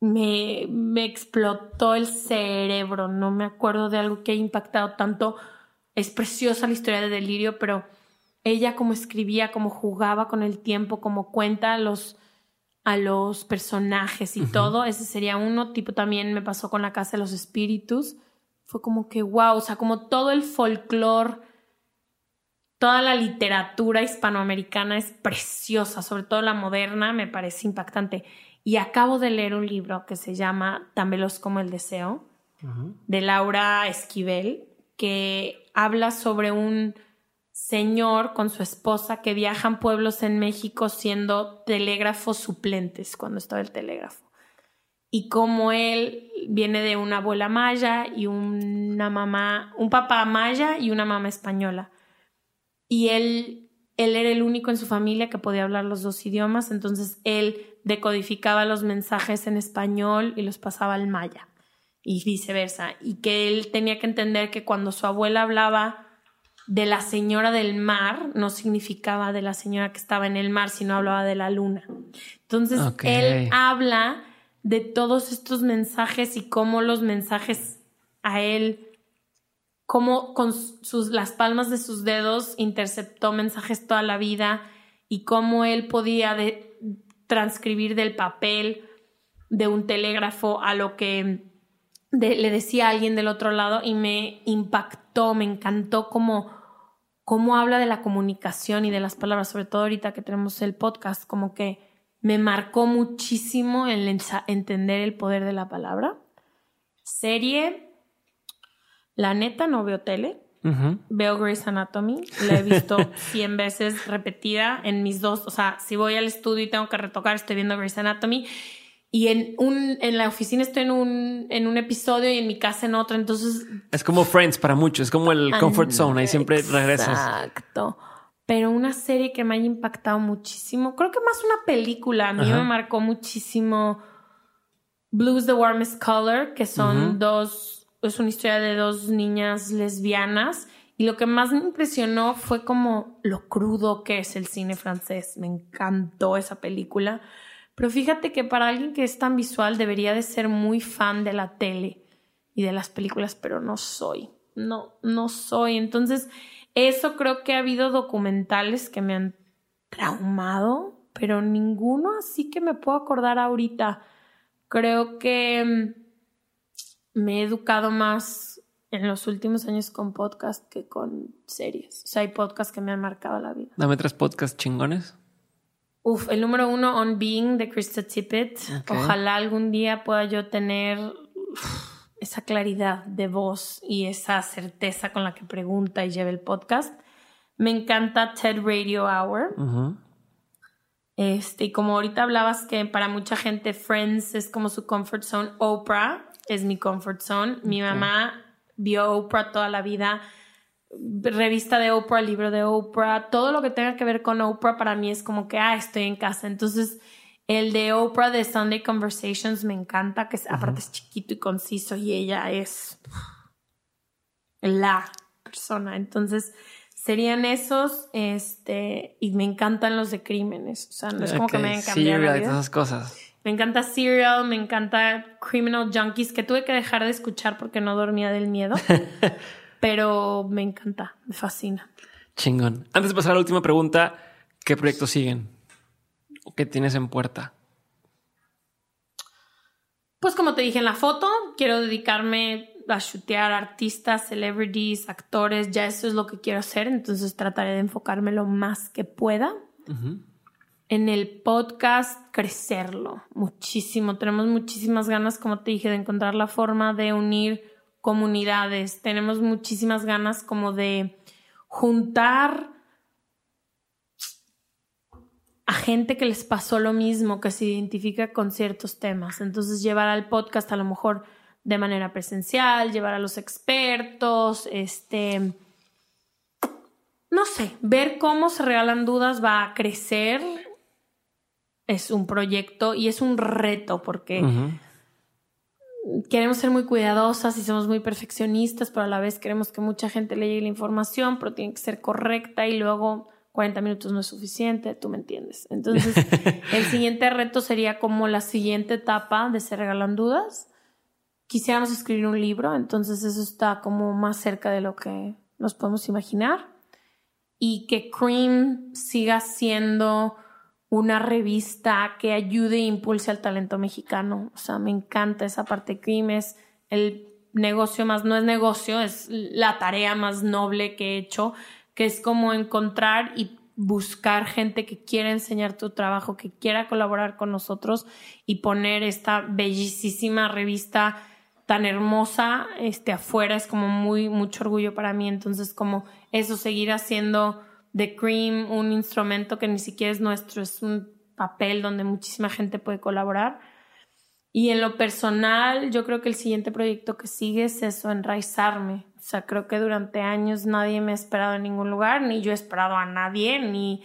me, me explotó el cerebro. No me acuerdo de algo que haya impactado tanto. Es preciosa la historia de Delirio, pero ella como escribía, como jugaba con el tiempo, como cuenta los, a los personajes y todo, ese sería uno. Tipo también me pasó con la Casa de los Espíritus. Fue como que, wow, o sea, como todo el folclore, toda la literatura hispanoamericana es preciosa, sobre todo la moderna, me parece impactante. Y acabo de leer un libro que se llama Tan veloz como el deseo, de Laura Esquivel, que habla sobre un señor con su esposa que viajan pueblos en México siendo telégrafos suplentes cuando estaba el telégrafo. Y como él viene de una abuela maya y una mamá, un papá maya y una mamá española. Y él, él era el único en su familia que podía hablar los dos idiomas, entonces él decodificaba los mensajes en español y los pasaba al maya y viceversa. Y que él tenía que entender que cuando su abuela hablaba de la señora del mar no significaba de la señora que estaba en el mar, sino hablaba de la luna. Entonces, él habla de todos estos mensajes y cómo los mensajes a él, cómo con sus, las palmas de sus dedos interceptó mensajes toda la vida y cómo él podía transcribir del papel de un telégrafo a lo que le decía a alguien del otro lado y me impactó, me encantó como cómo habla de la comunicación y de las palabras, sobre todo ahorita que tenemos el podcast, como que me marcó muchísimo el entender el poder de la palabra. Serie, la neta no veo tele, veo Grey's Anatomy, la he visto 100 veces repetida en mis dos, o sea, si voy al estudio y tengo que retocar, estoy viendo Grey's Anatomy y en un en la oficina estoy en un en un episodio y en mi casa en otro, entonces es como Friends para muchos, es como el comfort zone, ahí siempre regresas. Exacto. Pero una serie que me haya impactado muchísimo, creo que más una película, a mí me marcó muchísimo Blues the Warmest Color, que son dos es una historia de dos niñas lesbianas y lo que más me impresionó fue como lo crudo que es el cine francés. Me encantó esa película pero fíjate que para alguien que es tan visual debería de ser muy fan de la tele y de las películas, pero no soy. No, no soy. Entonces, eso creo que ha habido documentales que me han traumado, pero ninguno así que me puedo acordar ahorita. Creo que mm, me he educado más en los últimos años con podcast que con series. O sea, hay podcasts que me han marcado la vida. Dame tres podcasts chingones. Uf, el número uno, On Being, de Krista Tippett. Ojalá algún día pueda yo tener esa claridad de voz y esa certeza con la que pregunta y lleva el podcast. Me encanta TED Radio Hour. Este, y como ahorita hablabas que para mucha gente Friends es como su comfort zone, Oprah es mi comfort zone. Mi mamá vio Oprah toda la vida, revista de Oprah, libro de Oprah, todo lo que tenga que ver con Oprah para mí es como que, ah, estoy en casa. Entonces, el de Oprah de Sunday Conversations me encanta, que aparte es chiquito y conciso y ella es la persona. Entonces, serían esos, este, y me encantan los de crímenes. O sea, no es como que me hayan la vida. esas cosas. Me encanta Serial, me encanta Criminal Junkies, que tuve que dejar de escuchar porque no dormía del miedo. pero me encanta, me fascina. Chingón. Antes de pasar a la última pregunta, ¿qué proyectos siguen? ¿O qué tienes en puerta? Pues como te dije en la foto, quiero dedicarme a chutear artistas, celebrities, actores, ya eso es lo que quiero hacer, entonces trataré de enfocarme lo más que pueda en el podcast crecerlo muchísimo. Tenemos muchísimas ganas, como te dije, de encontrar la forma de unir comunidades. Tenemos muchísimas ganas como de juntar a gente que les pasó lo mismo, que se identifica con ciertos temas. Entonces llevar al podcast a lo mejor de manera presencial, llevar a los expertos, este, no sé, ver cómo se regalan dudas va a crecer es un proyecto y es un reto porque queremos ser muy cuidadosas y somos muy perfeccionistas, pero a la vez queremos que mucha gente le llegue la información, pero tiene que ser correcta y luego 40 minutos no es suficiente, tú me entiendes. Entonces, el siguiente reto sería como la siguiente etapa de Se Regalan Dudas. Quisiéramos escribir un libro, entonces eso está como más cerca de lo que nos podemos imaginar. Y que Cream siga siendo una revista que ayude e impulse al talento mexicano. O sea, me encanta esa parte. Cream es el negocio más, no es negocio, es la tarea más noble que he hecho, que es como encontrar y buscar gente que quiera enseñar tu trabajo, que quiera colaborar con nosotros y poner esta bellísima revista tan hermosa este afuera es como muy mucho orgullo para mí entonces como eso seguir haciendo The Cream, un instrumento que ni siquiera es nuestro, es un papel donde muchísima gente puede colaborar. Y en lo personal, yo creo que el siguiente proyecto que sigue es eso, enraizarme. O sea, creo que durante años nadie me ha esperado en ningún lugar, ni yo he esperado a nadie, ni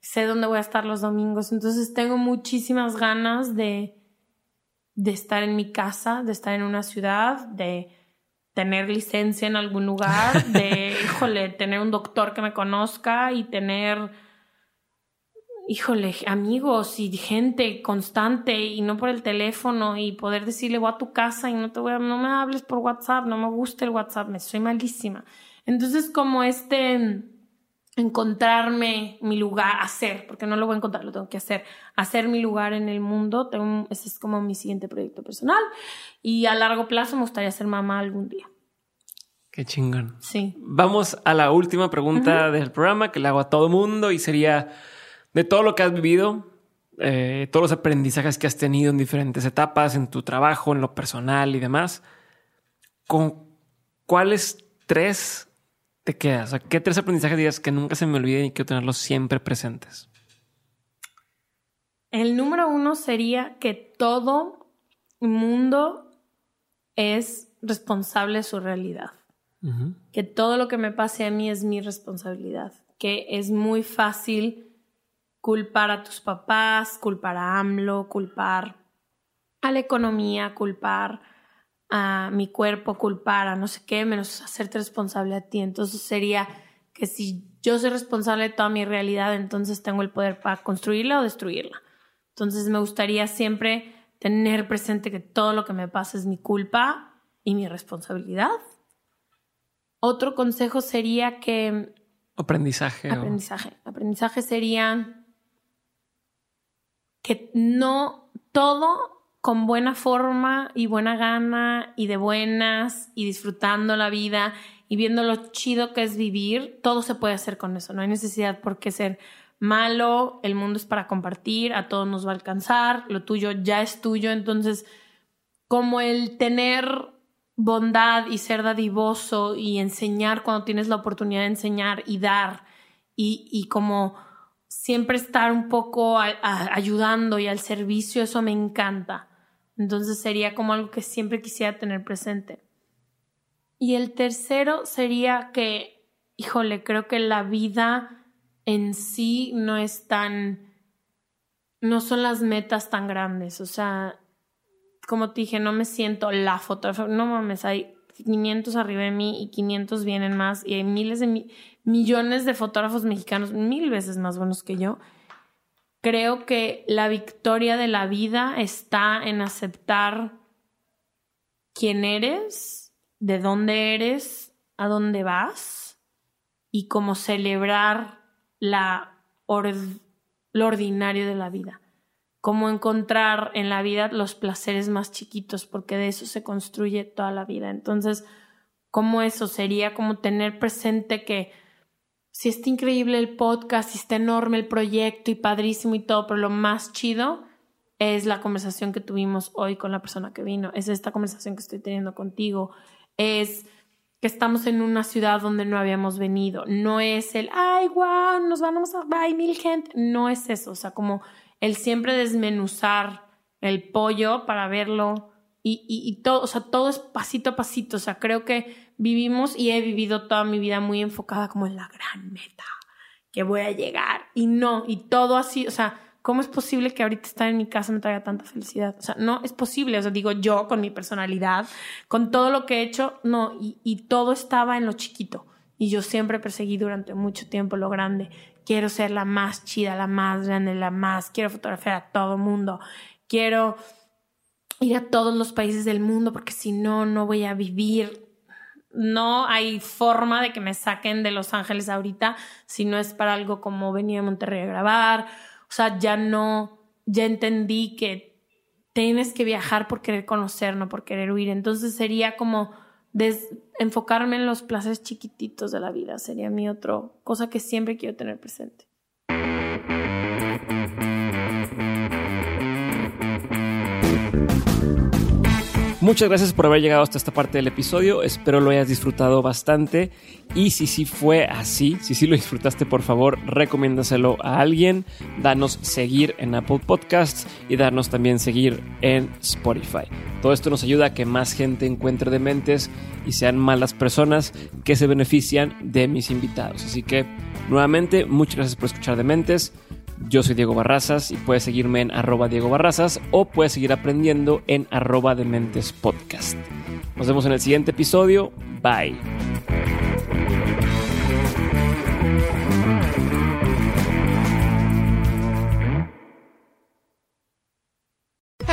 sé dónde voy a estar los domingos. Entonces tengo muchísimas ganas de, de estar en mi casa, de estar en una ciudad, de tener licencia en algún lugar, de, híjole, tener un doctor que me conozca y tener, híjole, amigos y gente constante y no por el teléfono y poder decirle voy a tu casa y no te voy a, no me hables por WhatsApp, no me gusta el WhatsApp, me soy malísima. Entonces como este encontrarme mi lugar, hacer, porque no lo voy a encontrar, lo tengo que hacer, hacer mi lugar en el mundo, tengo, ese es como mi siguiente proyecto personal y a largo plazo me gustaría ser mamá algún día. Qué chingón. Sí. Vamos a la última pregunta del programa que le hago a todo mundo y sería de todo lo que has vivido, eh, todos los aprendizajes que has tenido en diferentes etapas, en tu trabajo, en lo personal y demás, ¿con cuáles tres te quedas? O ¿Qué tres aprendizajes dirías que nunca se me olviden y quiero tenerlos siempre presentes? El número uno sería que todo mundo es responsable de su realidad. Que todo lo que me pase a mí es mi responsabilidad. Que es muy fácil culpar a tus papás, culpar a AMLO, culpar a la economía, culpar a mi cuerpo, culpar a no sé qué, menos hacerte responsable a ti. Entonces sería que si yo soy responsable de toda mi realidad, entonces tengo el poder para construirla o destruirla. Entonces me gustaría siempre tener presente que todo lo que me pasa es mi culpa y mi responsabilidad. Otro consejo sería que... Aprendizaje. Aprendizaje. Aprendizaje sería que no todo con buena forma y buena gana y de buenas y disfrutando la vida y viendo lo chido que es vivir, todo se puede hacer con eso. No hay necesidad por qué ser malo, el mundo es para compartir, a todos nos va a alcanzar, lo tuyo ya es tuyo, entonces como el tener bondad y ser dadivoso y enseñar cuando tienes la oportunidad de enseñar y dar y, y como siempre estar un poco ayudando y al servicio, eso me encanta. Entonces sería como algo que siempre quisiera tener presente. Y el tercero sería que, híjole, creo que la vida en sí no es tan, no son las metas tan grandes. O sea, como te dije, no me siento la fotógrafa, no mames, hay 500 arriba de mí y 500 vienen más y hay miles de millones de fotógrafos mexicanos mil veces más buenos que yo. Creo que la victoria de la vida está en aceptar quién eres, de dónde eres, a dónde vas y cómo celebrar la lo ordinario de la vida cómo encontrar en la vida los placeres más chiquitos, porque de eso se construye toda la vida. Entonces, ¿cómo eso sería como tener presente que si está increíble el podcast, si está enorme el proyecto y padrísimo y todo, pero lo más chido es la conversación que tuvimos hoy con la persona que vino, es esta conversación que estoy teniendo contigo, es que estamos en una ciudad donde no habíamos venido, no es el, ay, wow, nos vamos a, hay mil gente, no es eso, o sea, como el siempre desmenuzar el pollo para verlo y, y, todo, o sea, todo es pasito a pasito, o sea, creo que vivimos y he vivido toda mi vida muy enfocada como en la gran meta que voy a llegar y no, y todo así, o sea, ¿cómo es posible que ahorita estar en mi casa me traiga tanta felicidad? O sea, no es posible, o sea, digo yo con mi personalidad, con todo lo que he hecho, no, y, y todo estaba en lo chiquito. Y yo siempre perseguí durante mucho tiempo lo grande quiero ser la más chida, la más grande, la más, quiero fotografiar a todo mundo, quiero ir a todos los países del mundo porque si no, no voy a vivir. No hay forma de que me saquen de Los Ángeles ahorita si no es para algo como venir a Monterrey a grabar. O sea, ya no, ya entendí que tienes que viajar por querer conocer, no por querer huir. Entonces sería como enfocarme en los placeres chiquititos de la vida sería mi otro cosa que siempre quiero tener presente. Muchas gracias por haber llegado hasta esta parte del episodio. Espero lo hayas disfrutado bastante. Y si sí fue así, si sí lo disfrutaste, por favor, recomiéndaselo a alguien. Danos seguir en Apple Podcasts y darnos también seguir en Spotify. Todo esto nos ayuda a que más gente encuentre dementes y sean malas personas que se benefician de mis invitados. Así que, nuevamente, muchas gracias por escuchar Dementes. Yo soy Diego Barrazas y puedes seguirme en arroba Diego Barrazas o puedes seguir aprendiendo en arroba Dementes Podcast. Nos vemos en el siguiente episodio. Bye.